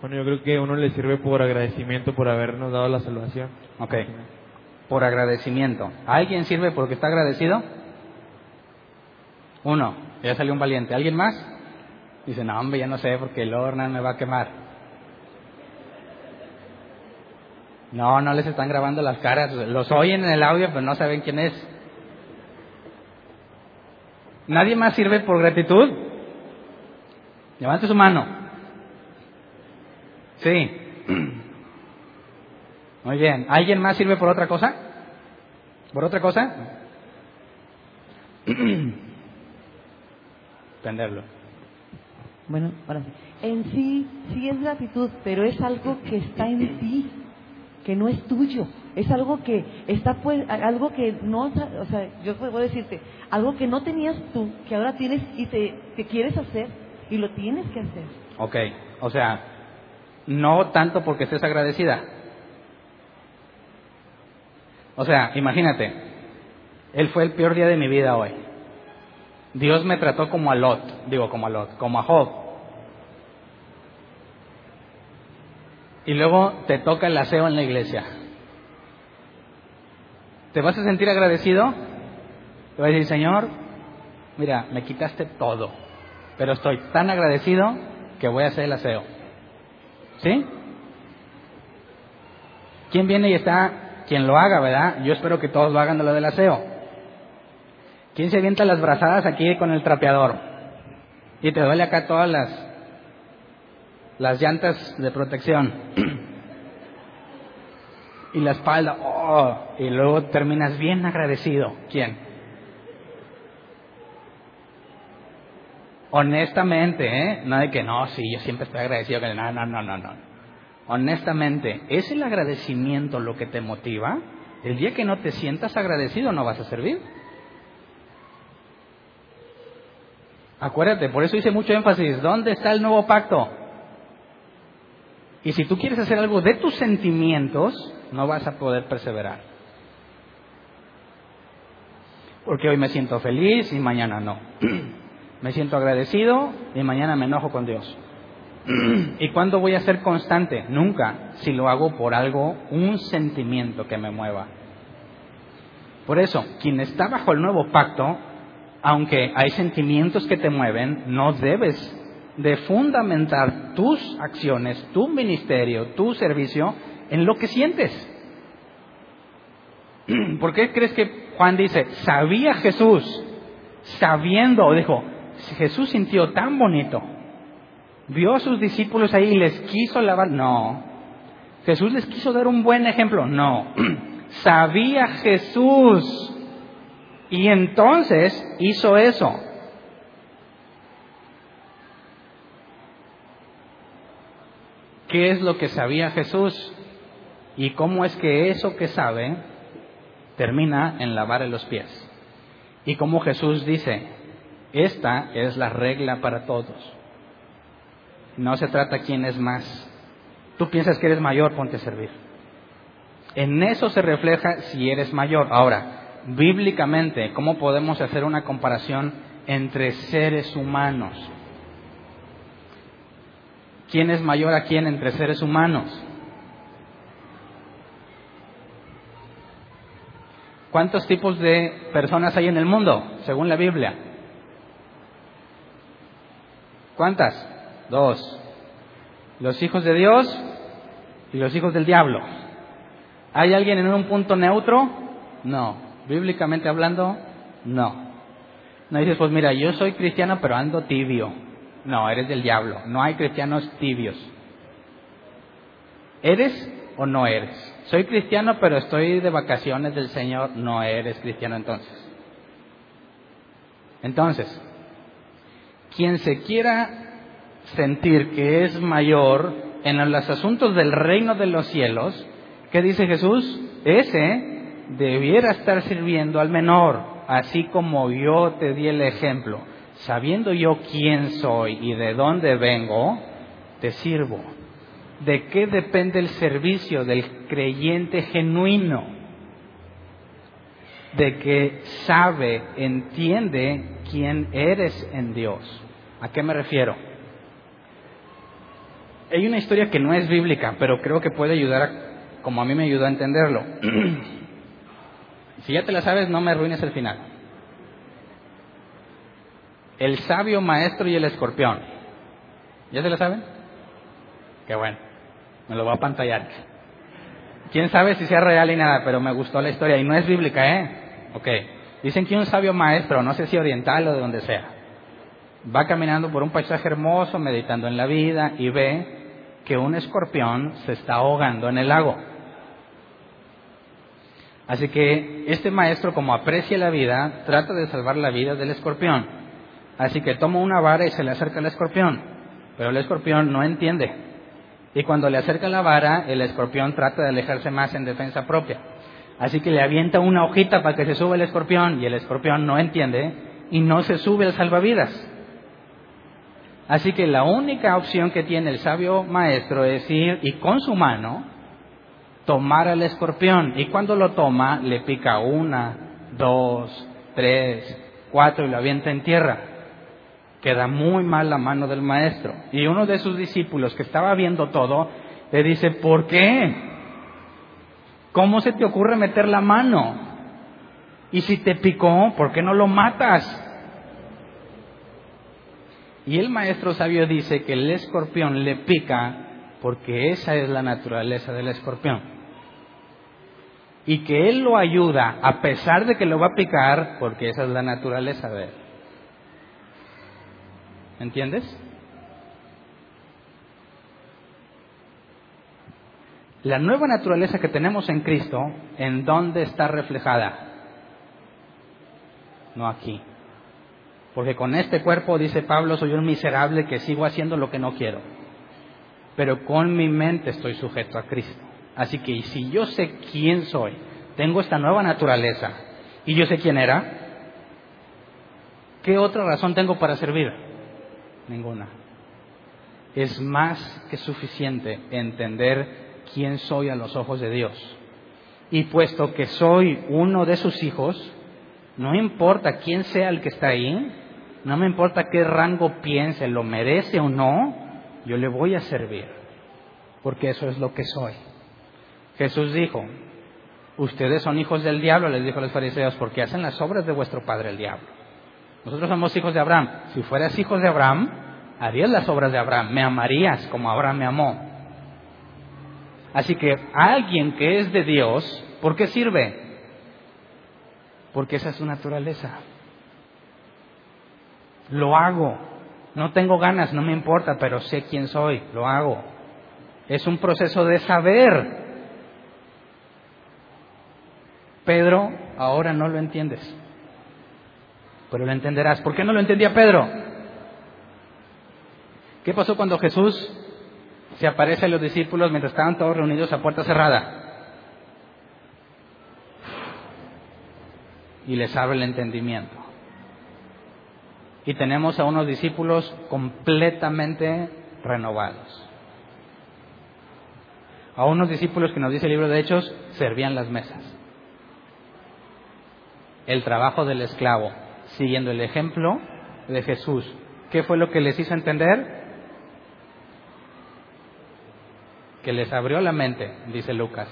Bueno, yo creo que uno le sirve por agradecimiento por habernos dado la salvación. Ok. Por agradecimiento. ¿A alguien sirve porque está agradecido? Uno. Ya salió un valiente. ¿Alguien más? Dice, no, hombre, ya no sé porque el horno me va a quemar. No, no les están grabando las caras. Los oyen en el audio, pero no saben quién es. ¿Nadie más sirve por gratitud? Levante su mano. Sí. Muy bien. ¿Alguien más sirve por otra cosa? ¿Por otra cosa? Bueno, ahora En sí, sí es gratitud, pero es algo que está en ti, que no es tuyo. Es algo que está, pues, algo que no, o sea, yo puedo decirte, algo que no tenías tú, que ahora tienes y te, te quieres hacer y lo tienes que hacer. Ok, o sea, no tanto porque estés agradecida. O sea, imagínate, él fue el peor día de mi vida hoy. Dios me trató como a Lot, digo como a Lot, como a Job. Y luego te toca el aseo en la iglesia. ¿Te vas a sentir agradecido? Te vas a decir, Señor, mira, me quitaste todo, pero estoy tan agradecido que voy a hacer el aseo. ¿Sí? ¿Quién viene y está? Quien lo haga, ¿verdad? Yo espero que todos lo hagan de lo del aseo. ¿Quién se avienta las brazadas aquí con el trapeador? Y te duele acá todas las, las llantas de protección. y la espalda, oh, y luego terminas bien agradecido. ¿Quién? Honestamente, ¿eh? No de que no, sí, yo siempre estoy agradecido. Que no, no, no, no, no. Honestamente, ¿es el agradecimiento lo que te motiva? El día que no te sientas agradecido no vas a servir. Acuérdate, por eso hice mucho énfasis, ¿dónde está el nuevo pacto? Y si tú quieres hacer algo de tus sentimientos, no vas a poder perseverar. Porque hoy me siento feliz y mañana no. me siento agradecido y mañana me enojo con Dios. ¿Y cuándo voy a ser constante? Nunca, si lo hago por algo, un sentimiento que me mueva. Por eso, quien está bajo el nuevo pacto aunque hay sentimientos que te mueven, no debes de fundamentar tus acciones, tu ministerio, tu servicio en lo que sientes. ¿Por qué crees que Juan dice, sabía Jesús, sabiendo, dijo, Jesús sintió tan bonito, vio a sus discípulos ahí y les quiso lavar? No. Jesús les quiso dar un buen ejemplo? No. sabía Jesús y entonces hizo eso. ¿Qué es lo que sabía Jesús? ¿Y cómo es que eso que sabe termina en lavarle los pies? Y como Jesús dice, esta es la regla para todos. No se trata quién es más. Tú piensas que eres mayor, ponte a servir. En eso se refleja si eres mayor. Ahora, bíblicamente, ¿cómo podemos hacer una comparación entre seres humanos? ¿Quién es mayor a quién entre seres humanos? ¿Cuántos tipos de personas hay en el mundo, según la Biblia? ¿Cuántas? Dos. Los hijos de Dios y los hijos del diablo. ¿Hay alguien en un punto neutro? No. Bíblicamente hablando, no. No dices, pues mira, yo soy cristiano pero ando tibio. No, eres del diablo. No hay cristianos tibios. ¿Eres o no eres? Soy cristiano pero estoy de vacaciones del Señor. No eres cristiano entonces. Entonces, quien se quiera sentir que es mayor en los asuntos del reino de los cielos, ¿qué dice Jesús? Ese debiera estar sirviendo al menor, así como yo te di el ejemplo. Sabiendo yo quién soy y de dónde vengo, te sirvo. ¿De qué depende el servicio del creyente genuino? De que sabe, entiende quién eres en Dios. ¿A qué me refiero? Hay una historia que no es bíblica, pero creo que puede ayudar, como a mí me ayudó a entenderlo. Si ya te la sabes, no me arruines el final. El sabio maestro y el escorpión. ¿Ya se la saben? Qué bueno. Me lo voy a pantallar. Quién sabe si sea real y nada, pero me gustó la historia. Y no es bíblica, ¿eh? Ok. Dicen que un sabio maestro, no sé si oriental o de donde sea, va caminando por un paisaje hermoso, meditando en la vida y ve que un escorpión se está ahogando en el lago. Así que este maestro, como aprecia la vida, trata de salvar la vida del escorpión. Así que toma una vara y se le acerca al escorpión. Pero el escorpión no entiende. Y cuando le acerca la vara, el escorpión trata de alejarse más en defensa propia. Así que le avienta una hojita para que se suba el escorpión y el escorpión no entiende y no se sube al salvavidas. Así que la única opción que tiene el sabio maestro es ir y con su mano tomar al escorpión. Y cuando lo toma, le pica una, dos, tres, cuatro y lo avienta en tierra. Queda muy mal la mano del maestro. Y uno de sus discípulos que estaba viendo todo, le dice, ¿por qué? ¿Cómo se te ocurre meter la mano? Y si te picó, ¿por qué no lo matas? Y el maestro sabio dice que el escorpión le pica porque esa es la naturaleza del escorpión. Y que él lo ayuda a pesar de que lo va a picar porque esa es la naturaleza de él. ¿Entiendes? La nueva naturaleza que tenemos en Cristo, ¿en dónde está reflejada? No aquí. Porque con este cuerpo, dice Pablo, soy un miserable que sigo haciendo lo que no quiero. Pero con mi mente estoy sujeto a Cristo. Así que si yo sé quién soy, tengo esta nueva naturaleza y yo sé quién era, ¿qué otra razón tengo para servir? Ninguna. Es más que suficiente entender quién soy a los ojos de Dios. Y puesto que soy uno de sus hijos, no importa quién sea el que está ahí, no me importa qué rango piense, lo merece o no, yo le voy a servir, porque eso es lo que soy. Jesús dijo, ustedes son hijos del diablo, les dijo a los fariseos, porque hacen las obras de vuestro padre el diablo. Nosotros somos hijos de Abraham. Si fueras hijo de Abraham, harías las obras de Abraham, me amarías como Abraham me amó. Así que alguien que es de Dios, ¿por qué sirve? Porque esa es su naturaleza. Lo hago. No tengo ganas, no me importa, pero sé quién soy, lo hago. Es un proceso de saber. Pedro, ahora no lo entiendes, pero lo entenderás. ¿Por qué no lo entendía Pedro? ¿Qué pasó cuando Jesús se aparece a los discípulos mientras estaban todos reunidos a puerta cerrada? Y les abre el entendimiento y tenemos a unos discípulos completamente renovados. A unos discípulos que nos dice el libro de Hechos servían las mesas. El trabajo del esclavo, siguiendo el ejemplo de Jesús. ¿Qué fue lo que les hizo entender? Que les abrió la mente, dice Lucas.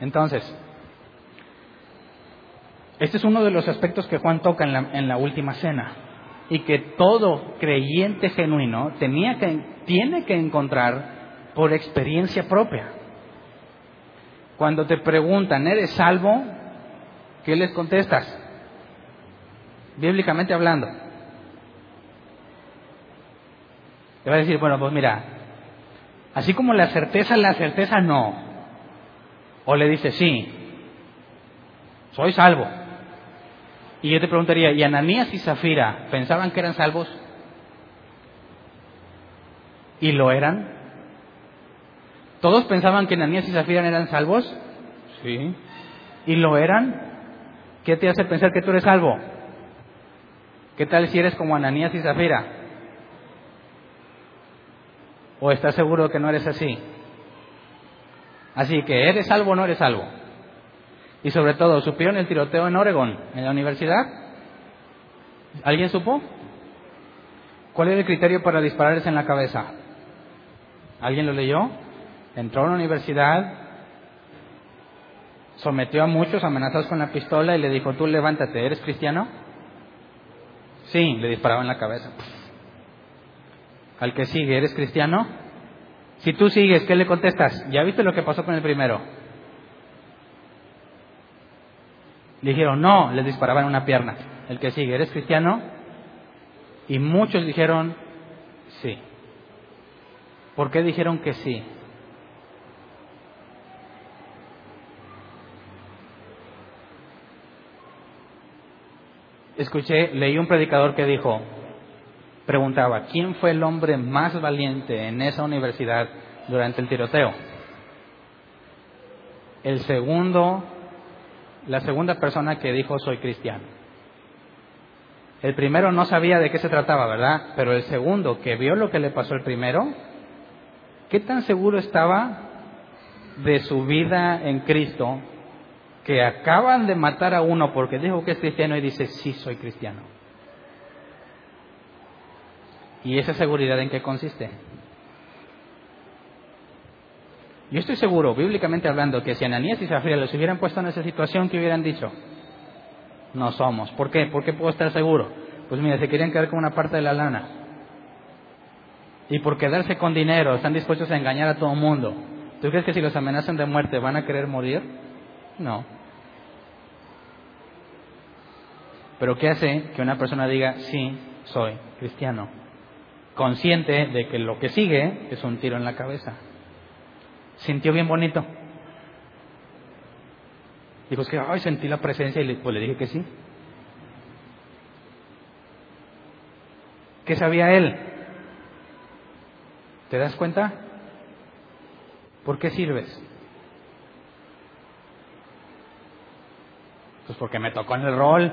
Entonces, este es uno de los aspectos que Juan toca en la, última cena y que todo creyente genuino tenía que, tiene que encontrar por experiencia propia. Cuando te preguntan, ¿eres salvo? ¿Qué les contestas? Bíblicamente hablando. Te va a decir, bueno, pues mira, así como la certeza, la certeza no. O le dice, sí, soy salvo. Y yo te preguntaría, ¿y Ananías y Zafira pensaban que eran salvos? ¿Y lo eran? ¿Todos pensaban que Ananías y Zafira eran salvos? Sí. ¿Y lo eran? ¿Qué te hace pensar que tú eres salvo? ¿Qué tal si eres como Ananías y Zafira? ¿O estás seguro que no eres así? Así que, ¿eres salvo o no eres salvo? Y sobre todo, ¿supieron el tiroteo en Oregon, en la universidad? ¿Alguien supo? ¿Cuál era el criterio para dispararles en la cabeza? ¿Alguien lo leyó? Entró a una universidad, sometió a muchos amenazados con la pistola y le dijo, tú levántate, ¿eres cristiano? Sí, le disparaba en la cabeza. Al que sigue, ¿eres cristiano? Si tú sigues, ¿qué le contestas? ¿Ya viste lo que pasó con el primero? Dijeron, no, les disparaban una pierna. El que sigue, ¿eres cristiano? Y muchos dijeron, sí. ¿Por qué dijeron que sí? Escuché, leí un predicador que dijo, preguntaba, ¿quién fue el hombre más valiente en esa universidad durante el tiroteo? El segundo la segunda persona que dijo soy cristiano. El primero no sabía de qué se trataba, ¿verdad? Pero el segundo, que vio lo que le pasó al primero, ¿qué tan seguro estaba de su vida en Cristo que acaban de matar a uno porque dijo que es cristiano y dice, sí, soy cristiano? ¿Y esa seguridad en qué consiste? Yo estoy seguro, bíblicamente hablando, que si Ananías y Zafira los hubieran puesto en esa situación, ¿qué hubieran dicho? No somos. ¿Por qué? ¿Por qué puedo estar seguro? Pues mira, se querían quedar con una parte de la lana. Y por quedarse con dinero, están dispuestos a engañar a todo el mundo. ¿Tú crees que si los amenazan de muerte van a querer morir? No. Pero ¿qué hace que una persona diga, sí, soy cristiano? Consciente de que lo que sigue es un tiro en la cabeza. Sintió bien bonito. Dijo, es que, ay, sentí la presencia y le, pues le dije que sí. ¿Qué sabía él? ¿Te das cuenta? ¿Por qué sirves? Pues porque me tocó en el rol.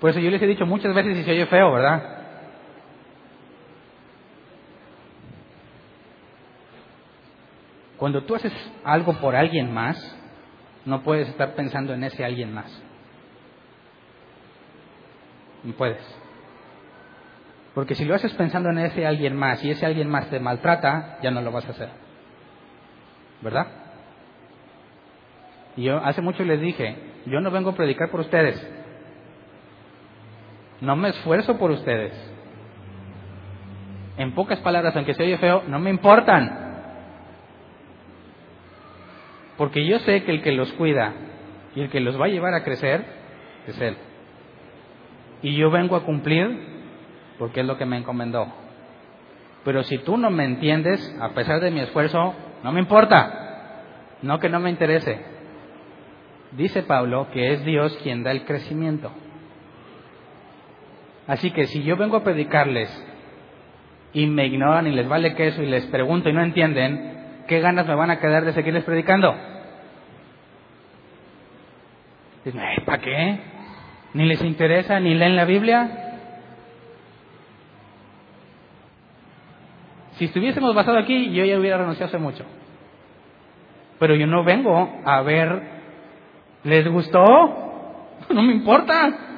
Por eso yo les he dicho muchas veces y se oye feo, ¿verdad? Cuando tú haces algo por alguien más, no puedes estar pensando en ese alguien más. No puedes. Porque si lo haces pensando en ese alguien más y ese alguien más te maltrata, ya no lo vas a hacer. ¿Verdad? Y yo hace mucho les dije, yo no vengo a predicar por ustedes. No me esfuerzo por ustedes. En pocas palabras, aunque se oye feo, no me importan. Porque yo sé que el que los cuida y el que los va a llevar a crecer es Él. Y yo vengo a cumplir porque es lo que me encomendó. Pero si tú no me entiendes, a pesar de mi esfuerzo, no me importa. No que no me interese. Dice Pablo que es Dios quien da el crecimiento. Así que si yo vengo a predicarles y me ignoran y les vale queso y les pregunto y no entienden, ¿qué ganas me van a quedar de seguirles predicando? ¿para qué? ¿Ni les interesa ni leen la Biblia? Si estuviésemos basados aquí, yo ya hubiera renunciado hace mucho. Pero yo no vengo a ver, ¿les gustó? No me importa.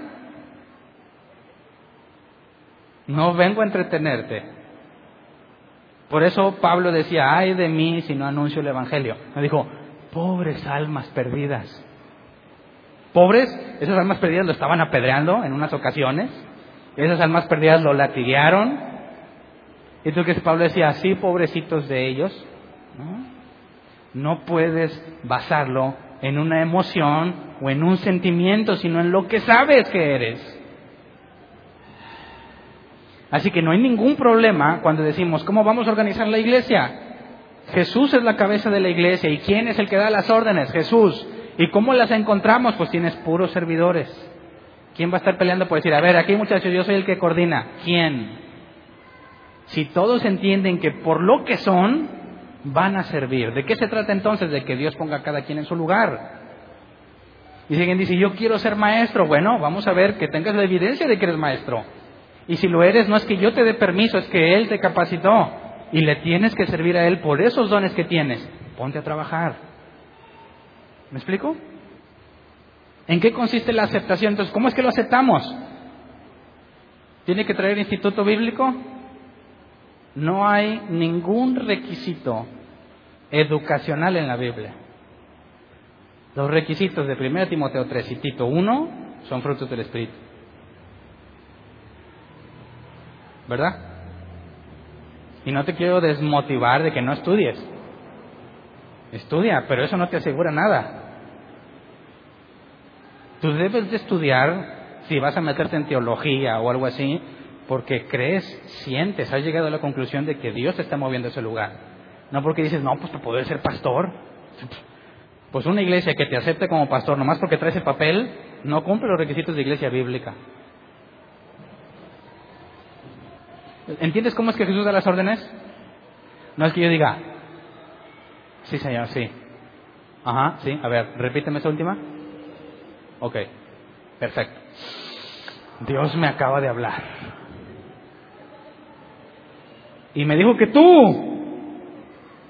No vengo a entretenerte. Por eso Pablo decía, ay de mí si no anuncio el Evangelio. Me dijo, pobres almas perdidas. Pobres, esas almas perdidas lo estaban apedreando en unas ocasiones. Esas almas perdidas lo latiguearon. Y tú que Pablo decía, así pobrecitos de ellos. ¿no? no puedes basarlo en una emoción o en un sentimiento, sino en lo que sabes que eres. Así que no hay ningún problema cuando decimos, ¿cómo vamos a organizar la iglesia? Jesús es la cabeza de la iglesia. ¿Y quién es el que da las órdenes? Jesús. ¿Y cómo las encontramos? Pues tienes puros servidores. ¿Quién va a estar peleando por decir, a ver, aquí muchachos, yo soy el que coordina? ¿Quién? Si todos entienden que por lo que son, van a servir. ¿De qué se trata entonces? De que Dios ponga a cada quien en su lugar. Y si alguien dice, yo quiero ser maestro, bueno, vamos a ver que tengas la evidencia de que eres maestro. Y si lo eres, no es que yo te dé permiso, es que Él te capacitó. Y le tienes que servir a Él por esos dones que tienes. Ponte a trabajar. ¿Me explico? ¿En qué consiste la aceptación? Entonces, ¿cómo es que lo aceptamos? ¿Tiene que traer instituto bíblico? No hay ningún requisito educacional en la Biblia. Los requisitos de 1 Timoteo 3 y Tito 1 son frutos del Espíritu. ¿Verdad? Y no te quiero desmotivar de que no estudies. Estudia, pero eso no te asegura nada. Tú debes de estudiar si vas a meterte en teología o algo así, porque crees, sientes, has llegado a la conclusión de que Dios te está moviendo a ese lugar. No porque dices, no, pues para poder ser pastor. Pues una iglesia que te acepte como pastor, nomás porque traes el papel, no cumple los requisitos de iglesia bíblica. ¿Entiendes cómo es que Jesús da las órdenes? No es que yo diga, sí, señor, sí. Ajá, sí. A ver, repíteme esa última. Ok, perfecto. Dios me acaba de hablar. Y me dijo que tú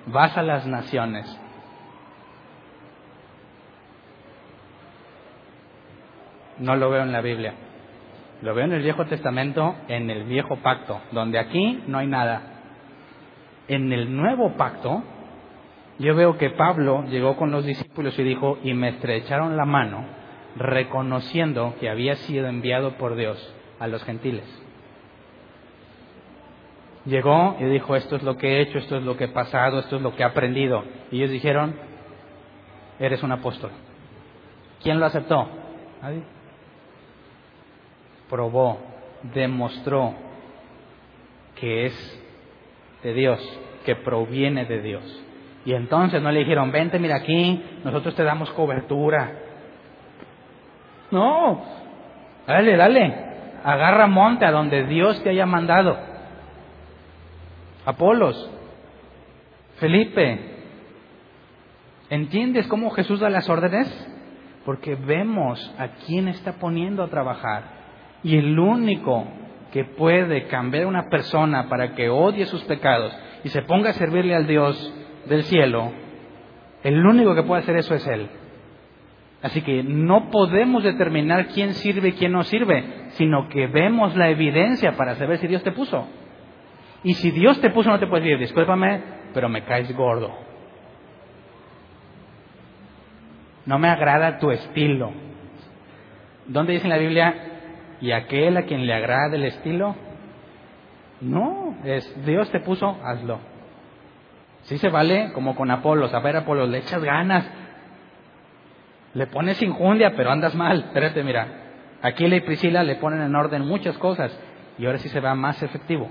vas a las naciones. No lo veo en la Biblia. Lo veo en el Viejo Testamento, en el Viejo Pacto, donde aquí no hay nada. En el Nuevo Pacto, yo veo que Pablo llegó con los discípulos y dijo, y me estrecharon la mano, reconociendo que había sido enviado por Dios a los gentiles. Llegó y dijo, esto es lo que he hecho, esto es lo que he pasado, esto es lo que he aprendido. Y ellos dijeron, eres un apóstol. ¿Quién lo aceptó? Nadie. Probó, demostró que es de Dios, que proviene de Dios. Y entonces no le dijeron, vente, mira aquí, nosotros te damos cobertura. No, dale, dale, agarra monte a donde Dios te haya mandado. Apolos, Felipe, ¿entiendes cómo Jesús da las órdenes? Porque vemos a quién está poniendo a trabajar. Y el único que puede cambiar a una persona para que odie sus pecados y se ponga a servirle al Dios del cielo, el único que puede hacer eso es Él. Así que no podemos determinar quién sirve y quién no sirve, sino que vemos la evidencia para saber si Dios te puso. Y si Dios te puso, no te puedes decir, discúlpame, pero me caes gordo. No me agrada tu estilo. ¿Dónde dice en la Biblia, y aquel a quien le agrada el estilo? No, es Dios te puso, hazlo. Sí se vale como con Apolos. A ver, Apolos, le echas ganas. Le pones injundia, pero andas mal. Espérate, mira. Aquí y Priscila le ponen en orden muchas cosas y ahora sí se va más efectivo.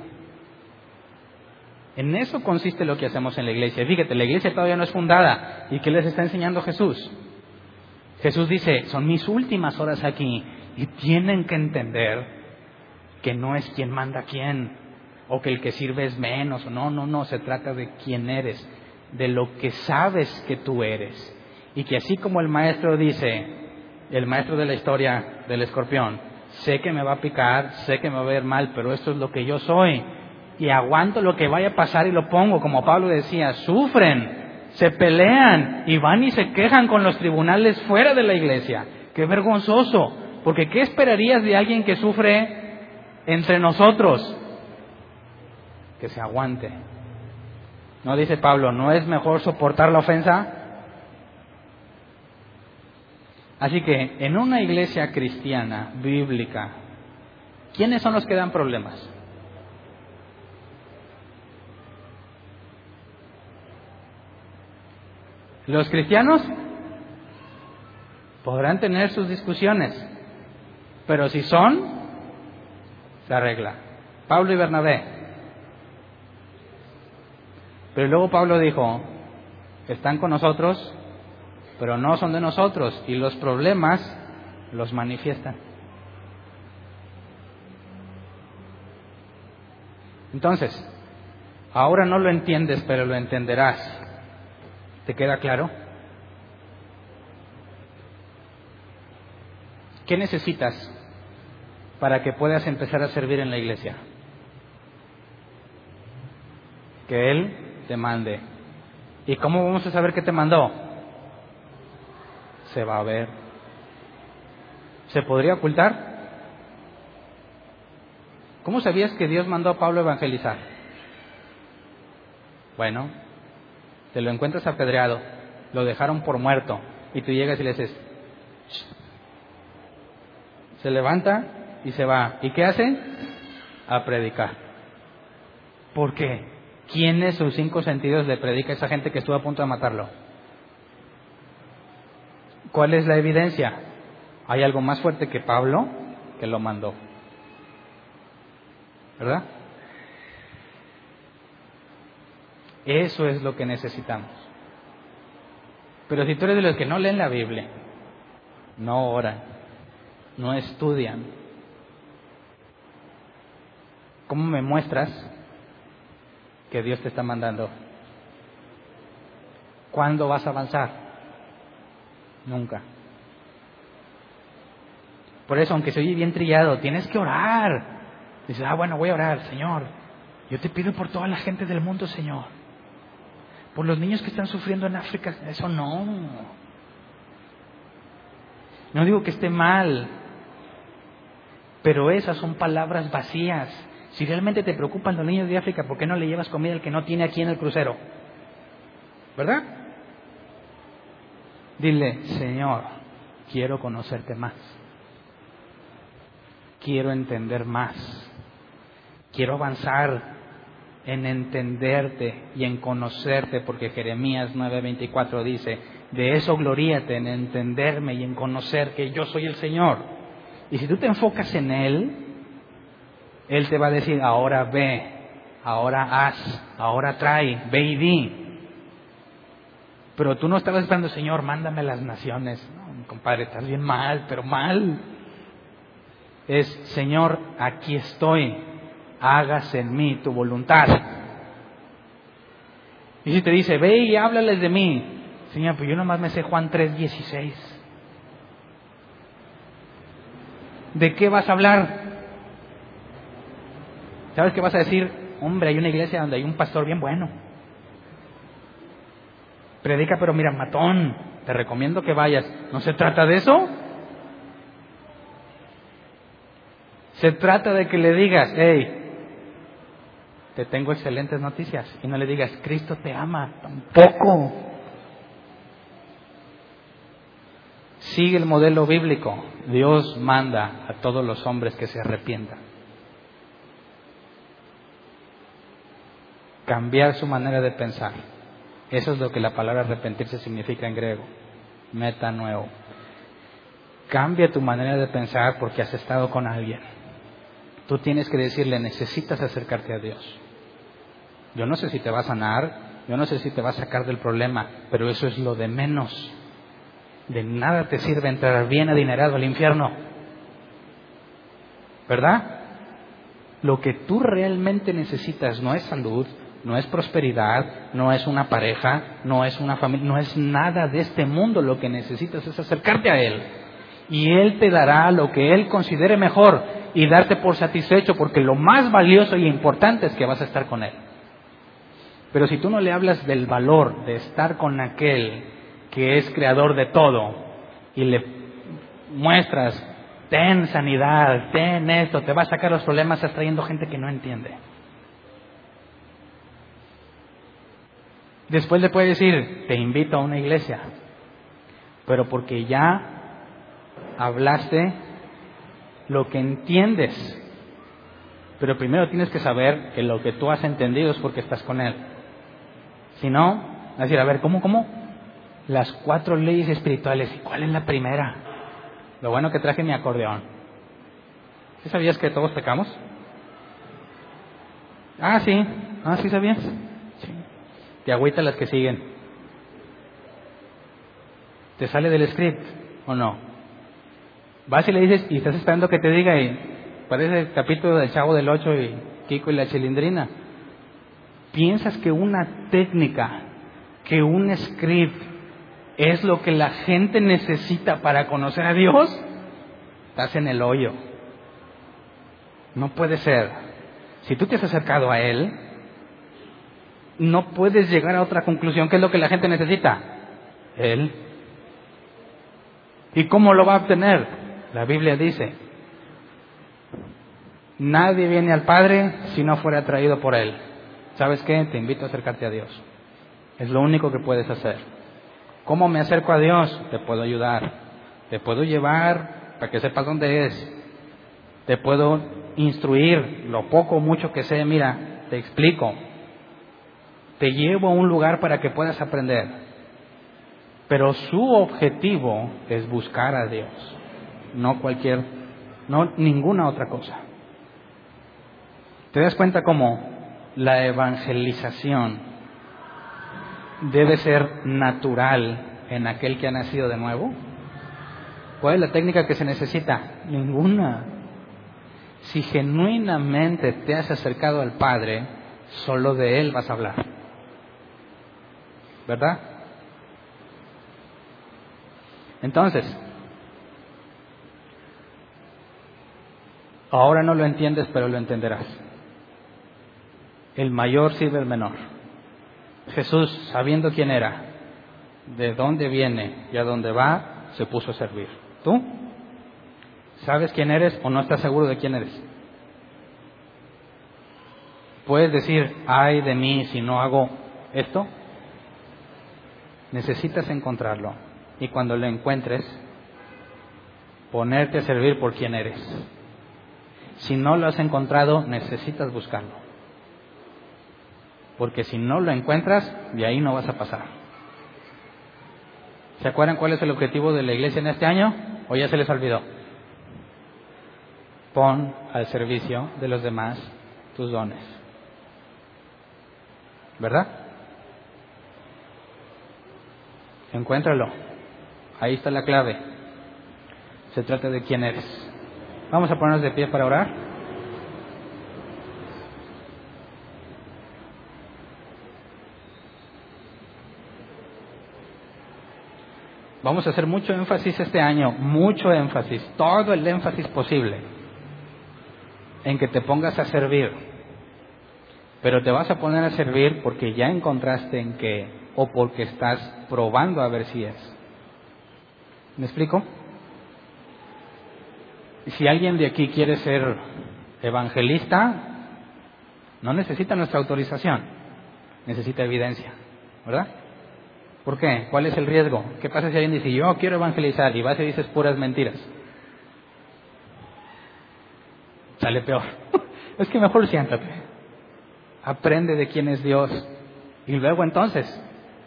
En eso consiste lo que hacemos en la iglesia. Fíjate, la iglesia todavía no es fundada. ¿Y qué les está enseñando Jesús? Jesús dice, son mis últimas horas aquí y tienen que entender que no es quien manda a quién o que el que sirve es menos. No, no, no, se trata de quién eres, de lo que sabes que tú eres. Y que así como el maestro dice, el maestro de la historia del escorpión, sé que me va a picar, sé que me va a ver mal, pero esto es lo que yo soy y aguanto lo que vaya a pasar y lo pongo, como Pablo decía, sufren, se pelean y van y se quejan con los tribunales fuera de la iglesia. Qué vergonzoso, porque ¿qué esperarías de alguien que sufre entre nosotros? Que se aguante. ¿No dice Pablo, no es mejor soportar la ofensa? Así que en una iglesia cristiana, bíblica, ¿quiénes son los que dan problemas? Los cristianos podrán tener sus discusiones, pero si son, se arregla. Pablo y Bernabé. Pero luego Pablo dijo, están con nosotros, pero no son de nosotros, y los problemas los manifiestan. Entonces, ahora no lo entiendes, pero lo entenderás. ¿Te queda claro? ¿Qué necesitas para que puedas empezar a servir en la iglesia? Que Él te mande. ¿Y cómo vamos a saber que te mandó? Se va a ver. ¿Se podría ocultar? ¿Cómo sabías que Dios mandó a Pablo evangelizar? Bueno, te lo encuentras apedreado, lo dejaron por muerto, y tú llegas y le dices, se levanta y se va. ¿Y qué hace? A predicar. ¿Por qué? ¿Quiénes sus cinco sentidos le predica a esa gente que estuvo a punto de matarlo? ¿Cuál es la evidencia? Hay algo más fuerte que Pablo que lo mandó. ¿Verdad? Eso es lo que necesitamos. Pero si tú eres de los que no leen la Biblia, no oran, no estudian, ¿cómo me muestras que Dios te está mandando? ¿Cuándo vas a avanzar? Nunca. Por eso, aunque se oye bien trillado, tienes que orar. Dices, ah, bueno, voy a orar, Señor. Yo te pido por toda la gente del mundo, Señor. Por los niños que están sufriendo en África. Eso no. No digo que esté mal. Pero esas son palabras vacías. Si realmente te preocupan los niños de África, ¿por qué no le llevas comida al que no tiene aquí en el crucero? ¿Verdad? Dile, Señor, quiero conocerte más. Quiero entender más. Quiero avanzar en entenderte y en conocerte, porque Jeremías 9:24 dice, de eso gloríate, en entenderme y en conocer que yo soy el Señor. Y si tú te enfocas en Él, Él te va a decir, ahora ve, ahora haz, ahora trae, ve y di. Pero tú no estabas esperando, Señor, mándame las naciones. No, compadre, estás bien mal, pero mal. Es, Señor, aquí estoy, hágase en mí tu voluntad. Y si te dice, ve y háblales de mí, Señor, pues yo nomás me sé Juan 3:16. ¿De qué vas a hablar? ¿Sabes qué vas a decir? Hombre, hay una iglesia donde hay un pastor bien bueno. Predica, pero mira, matón, te recomiendo que vayas. ¿No se trata de eso? Se trata de que le digas, hey, te tengo excelentes noticias. Y no le digas, Cristo te ama, tampoco. Sigue el modelo bíblico. Dios manda a todos los hombres que se arrepientan. Cambiar su manera de pensar. Eso es lo que la palabra arrepentirse significa en griego. Meta nuevo. Cambia tu manera de pensar porque has estado con alguien. Tú tienes que decirle, necesitas acercarte a Dios. Yo no sé si te va a sanar, yo no sé si te va a sacar del problema, pero eso es lo de menos. De nada te sirve entrar bien adinerado al infierno. ¿Verdad? Lo que tú realmente necesitas no es salud, no es prosperidad, no es una pareja, no es una familia, no es nada de este mundo. Lo que necesitas es acercarte a Él. Y Él te dará lo que Él considere mejor y darte por satisfecho porque lo más valioso y importante es que vas a estar con Él. Pero si tú no le hablas del valor de estar con aquel que es creador de todo y le muestras, ten sanidad, ten esto, te va a sacar los problemas, estás trayendo gente que no entiende. Después le puede decir, te invito a una iglesia, pero porque ya hablaste lo que entiendes. Pero primero tienes que saber que lo que tú has entendido es porque estás con Él. Si no, a decir, a ver, ¿cómo, cómo? Las cuatro leyes espirituales. ¿Y cuál es la primera? Lo bueno que traje mi acordeón. ¿Sí sabías que todos pecamos? Ah, sí. Ah, sí sabías. Te agüita las que siguen. ¿Te sale del script o no? Vas y le dices, y estás esperando que te diga, y parece el capítulo del Chavo del Ocho y Kiko y la Chilindrina. ¿Piensas que una técnica, que un script es lo que la gente necesita para conocer a Dios? Estás en el hoyo. No puede ser. Si tú te has acercado a Él, no puedes llegar a otra conclusión. ¿Qué es lo que la gente necesita? Él. ¿Y cómo lo va a obtener? La Biblia dice, nadie viene al Padre si no fuera atraído por Él. ¿Sabes qué? Te invito a acercarte a Dios. Es lo único que puedes hacer. ¿Cómo me acerco a Dios? Te puedo ayudar. Te puedo llevar para que sepas dónde es. Te puedo instruir lo poco o mucho que sé. Mira, te explico. Te llevo a un lugar para que puedas aprender. Pero su objetivo es buscar a Dios, no cualquier, no ninguna otra cosa. ¿Te das cuenta cómo la evangelización debe ser natural en aquel que ha nacido de nuevo? ¿Cuál es la técnica que se necesita? Ninguna. Si genuinamente te has acercado al Padre, solo de Él vas a hablar. ¿Verdad? Entonces, Ahora no lo entiendes, pero lo entenderás. El mayor sirve al menor. Jesús, sabiendo quién era, de dónde viene y a dónde va, se puso a servir. ¿Tú? ¿Sabes quién eres o no estás seguro de quién eres? ¿Puedes decir, ay de mí si no hago esto? Necesitas encontrarlo. Y cuando lo encuentres, ponerte a servir por quien eres. Si no lo has encontrado, necesitas buscarlo. Porque si no lo encuentras, de ahí no vas a pasar. ¿Se acuerdan cuál es el objetivo de la iglesia en este año? ¿O ya se les olvidó? Pon al servicio de los demás tus dones. ¿Verdad? Encuéntralo. Ahí está la clave. Se trata de quién eres. Vamos a ponernos de pie para orar. Vamos a hacer mucho énfasis este año, mucho énfasis, todo el énfasis posible en que te pongas a servir. Pero te vas a poner a servir porque ya encontraste en qué o porque estás probando a ver si es. ¿Me explico? Si alguien de aquí quiere ser evangelista, no necesita nuestra autorización, necesita evidencia, ¿verdad? ¿Por qué? ¿Cuál es el riesgo? ¿Qué pasa si alguien dice, yo quiero evangelizar y vas y dices puras mentiras? Sale peor. es que mejor siéntate. Aprende de quién es Dios y luego entonces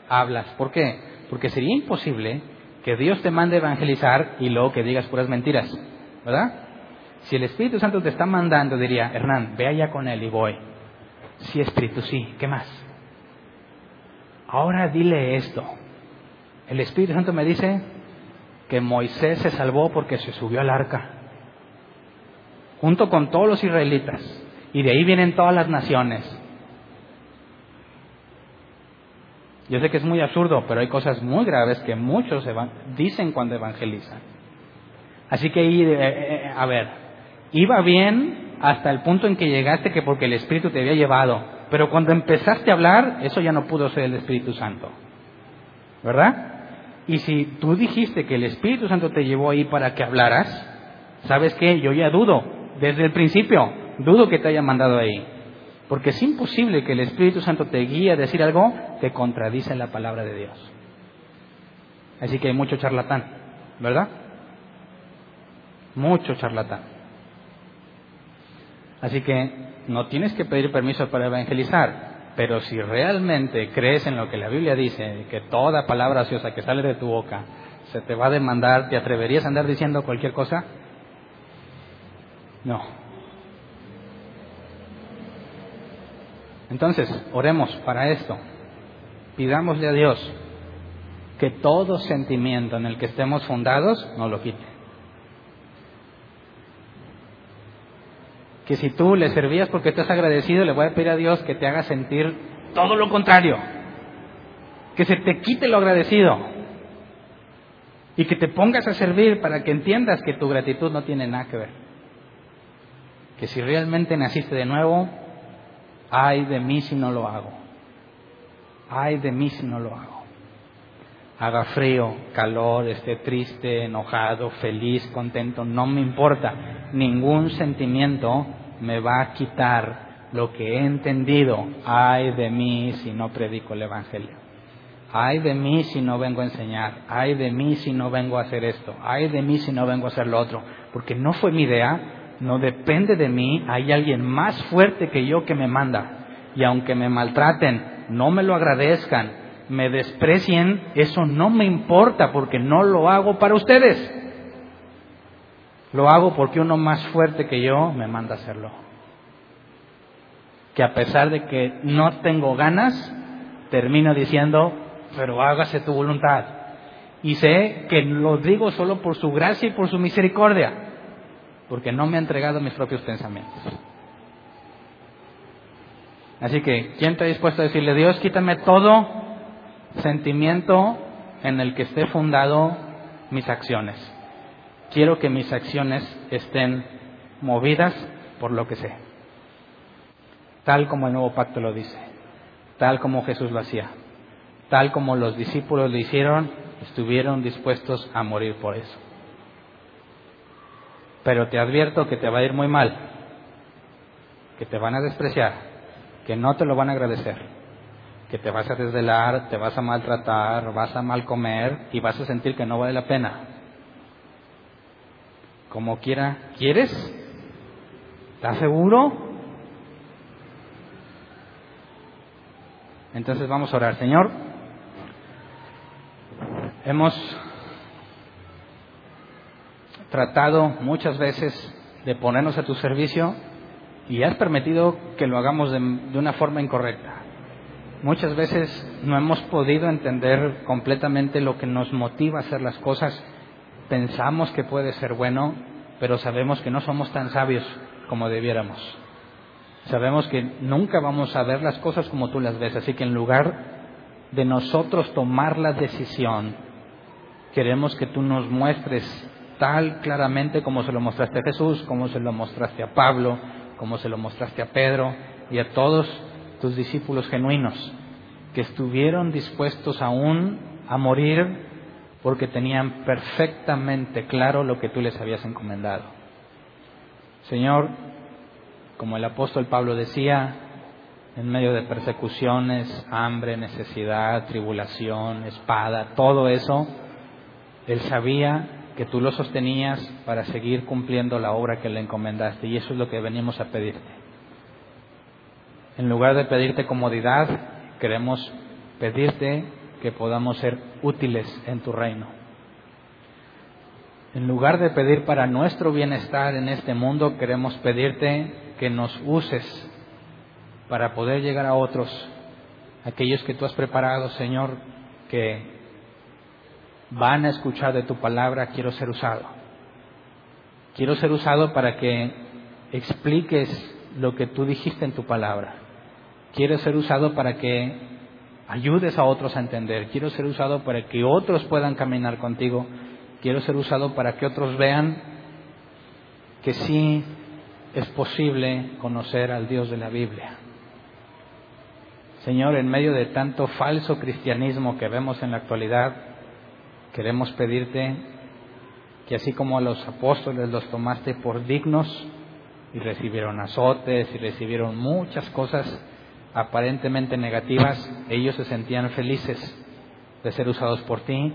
hablas. ¿Por qué? Porque sería imposible que Dios te mande evangelizar y luego que digas puras mentiras, ¿verdad? Si el Espíritu Santo te está mandando, diría, Hernán, ve allá con él y voy. Sí, Espíritu, sí, ¿qué más? Ahora dile esto. El Espíritu Santo me dice que Moisés se salvó porque se subió al arca, junto con todos los israelitas, y de ahí vienen todas las naciones. Yo sé que es muy absurdo, pero hay cosas muy graves que muchos dicen cuando evangelizan. Así que, eh, eh, a ver, iba bien hasta el punto en que llegaste que porque el Espíritu te había llevado, pero cuando empezaste a hablar, eso ya no pudo ser el Espíritu Santo. ¿Verdad? Y si tú dijiste que el Espíritu Santo te llevó ahí para que hablaras, ¿sabes qué? Yo ya dudo, desde el principio, dudo que te haya mandado ahí. Porque es imposible que el Espíritu Santo te guíe a decir algo que contradice la palabra de Dios. Así que hay mucho charlatán, ¿verdad? Mucho charlatán. Así que no tienes que pedir permiso para evangelizar, pero si realmente crees en lo que la Biblia dice, que toda palabra ociosa que sale de tu boca se te va a demandar, ¿te atreverías a andar diciendo cualquier cosa? No. Entonces, oremos para esto. Pidámosle a Dios que todo sentimiento en el que estemos fundados nos lo quite. Que si tú le servías porque estás agradecido, le voy a pedir a Dios que te haga sentir todo lo contrario. Que se te quite lo agradecido. Y que te pongas a servir para que entiendas que tu gratitud no tiene nada que ver. Que si realmente naciste de nuevo, Ay de mí si no lo hago. Ay de mí si no lo hago. Haga frío, calor, esté triste, enojado, feliz, contento, no me importa. Ningún sentimiento me va a quitar lo que he entendido. Ay de mí si no predico el Evangelio. Ay de mí si no vengo a enseñar. Ay de mí si no vengo a hacer esto. Ay de mí si no vengo a hacer lo otro. Porque no fue mi idea, no depende de mí, hay alguien más fuerte que yo que me manda. Y aunque me maltraten, no me lo agradezcan, me desprecien, eso no me importa porque no lo hago para ustedes. Lo hago porque uno más fuerte que yo me manda a hacerlo. Que a pesar de que no tengo ganas, termino diciendo, pero hágase tu voluntad. Y sé que lo digo solo por su gracia y por su misericordia porque no me ha entregado mis propios pensamientos. Así que, ¿quién está dispuesto a decirle, Dios, quítame todo sentimiento en el que esté fundado mis acciones? Quiero que mis acciones estén movidas por lo que sé. Tal como el nuevo pacto lo dice, tal como Jesús lo hacía, tal como los discípulos lo hicieron, estuvieron dispuestos a morir por eso. Pero te advierto que te va a ir muy mal, que te van a despreciar, que no te lo van a agradecer, que te vas a desvelar, te vas a maltratar, vas a mal comer y vas a sentir que no vale la pena. Como quiera, ¿quieres? ¿Estás seguro? Entonces vamos a orar, Señor. Hemos tratado muchas veces de ponernos a tu servicio y has permitido que lo hagamos de, una forma incorrecta. Muchas veces no hemos podido entender completamente lo que nos motiva a hacer las cosas. Pensamos que puede ser bueno, pero sabemos que no somos tan sabios como debiéramos. Sabemos que nunca vamos a ver las cosas como tú las ves, así que en lugar de nosotros tomar la decisión, queremos que tú nos muestres tal claramente como se lo mostraste a Jesús, como se lo mostraste a Pablo, como se lo mostraste a Pedro y a todos tus discípulos genuinos, que estuvieron dispuestos aún a morir porque tenían perfectamente claro lo que tú les habías encomendado. Señor, como el apóstol Pablo decía, en medio de persecuciones, hambre, necesidad, tribulación, espada, todo eso, él sabía que tú lo sostenías para seguir cumpliendo la obra que le encomendaste. Y eso es lo que venimos a pedirte. En lugar de pedirte comodidad, queremos pedirte que podamos ser útiles en tu reino. En lugar de pedir para nuestro bienestar en este mundo, queremos pedirte que nos uses para poder llegar a otros, aquellos que tú has preparado, Señor, que van a escuchar de tu palabra, quiero ser usado. Quiero ser usado para que expliques lo que tú dijiste en tu palabra. Quiero ser usado para que ayudes a otros a entender. Quiero ser usado para que otros puedan caminar contigo. Quiero ser usado para que otros vean que sí es posible conocer al Dios de la Biblia. Señor, en medio de tanto falso cristianismo que vemos en la actualidad, queremos pedirte que así como a los apóstoles los tomaste por dignos y recibieron azotes y recibieron muchas cosas aparentemente negativas, ellos se sentían felices de ser usados por ti.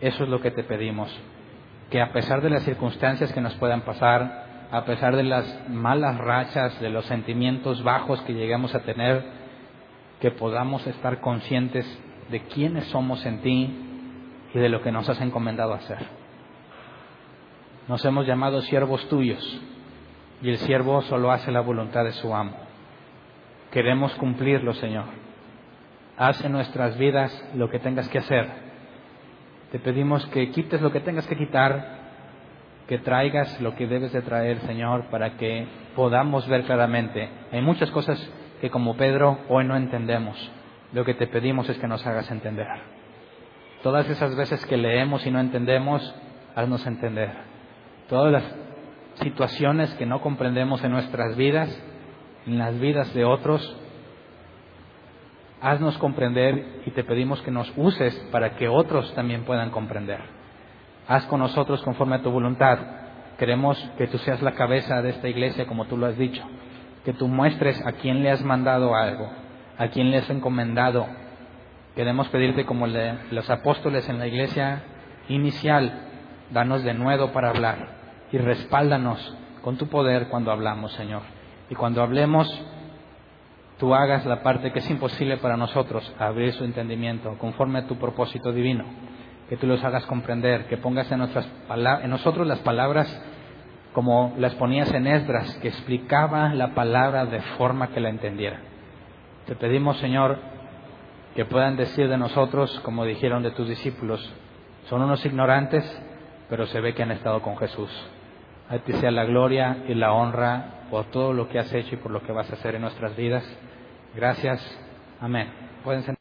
Eso es lo que te pedimos. Que a pesar de las circunstancias que nos puedan pasar, a pesar de las malas rachas, de los sentimientos bajos que lleguemos a tener, que podamos estar conscientes de quiénes somos en ti, y de lo que nos has encomendado hacer. Nos hemos llamado siervos tuyos y el siervo solo hace la voluntad de su amo. Queremos cumplirlo, Señor. Haz en nuestras vidas lo que tengas que hacer. Te pedimos que quites lo que tengas que quitar, que traigas lo que debes de traer, Señor, para que podamos ver claramente. Hay muchas cosas que como Pedro hoy no entendemos. Lo que te pedimos es que nos hagas entender. Todas esas veces que leemos y no entendemos, haznos entender. Todas las situaciones que no comprendemos en nuestras vidas, en las vidas de otros, haznos comprender y te pedimos que nos uses para que otros también puedan comprender. Haz con nosotros conforme a tu voluntad. Queremos que tú seas la cabeza de esta iglesia como tú lo has dicho. Que tú muestres a quién le has mandado algo, a quién le has encomendado Queremos pedirte como los apóstoles en la iglesia inicial, danos de nuevo para hablar y respáldanos con tu poder cuando hablamos, Señor. Y cuando hablemos, tú hagas la parte que es imposible para nosotros, abrir su entendimiento conforme a tu propósito divino, que tú los hagas comprender, que pongas en, nuestras en nosotros las palabras como las ponías en Esdras, que explicaba la palabra de forma que la entendiera. Te pedimos, Señor, que puedan decir de nosotros, como dijeron de tus discípulos, son unos ignorantes, pero se ve que han estado con Jesús. A ti sea la gloria y la honra por todo lo que has hecho y por lo que vas a hacer en nuestras vidas. Gracias. Amén.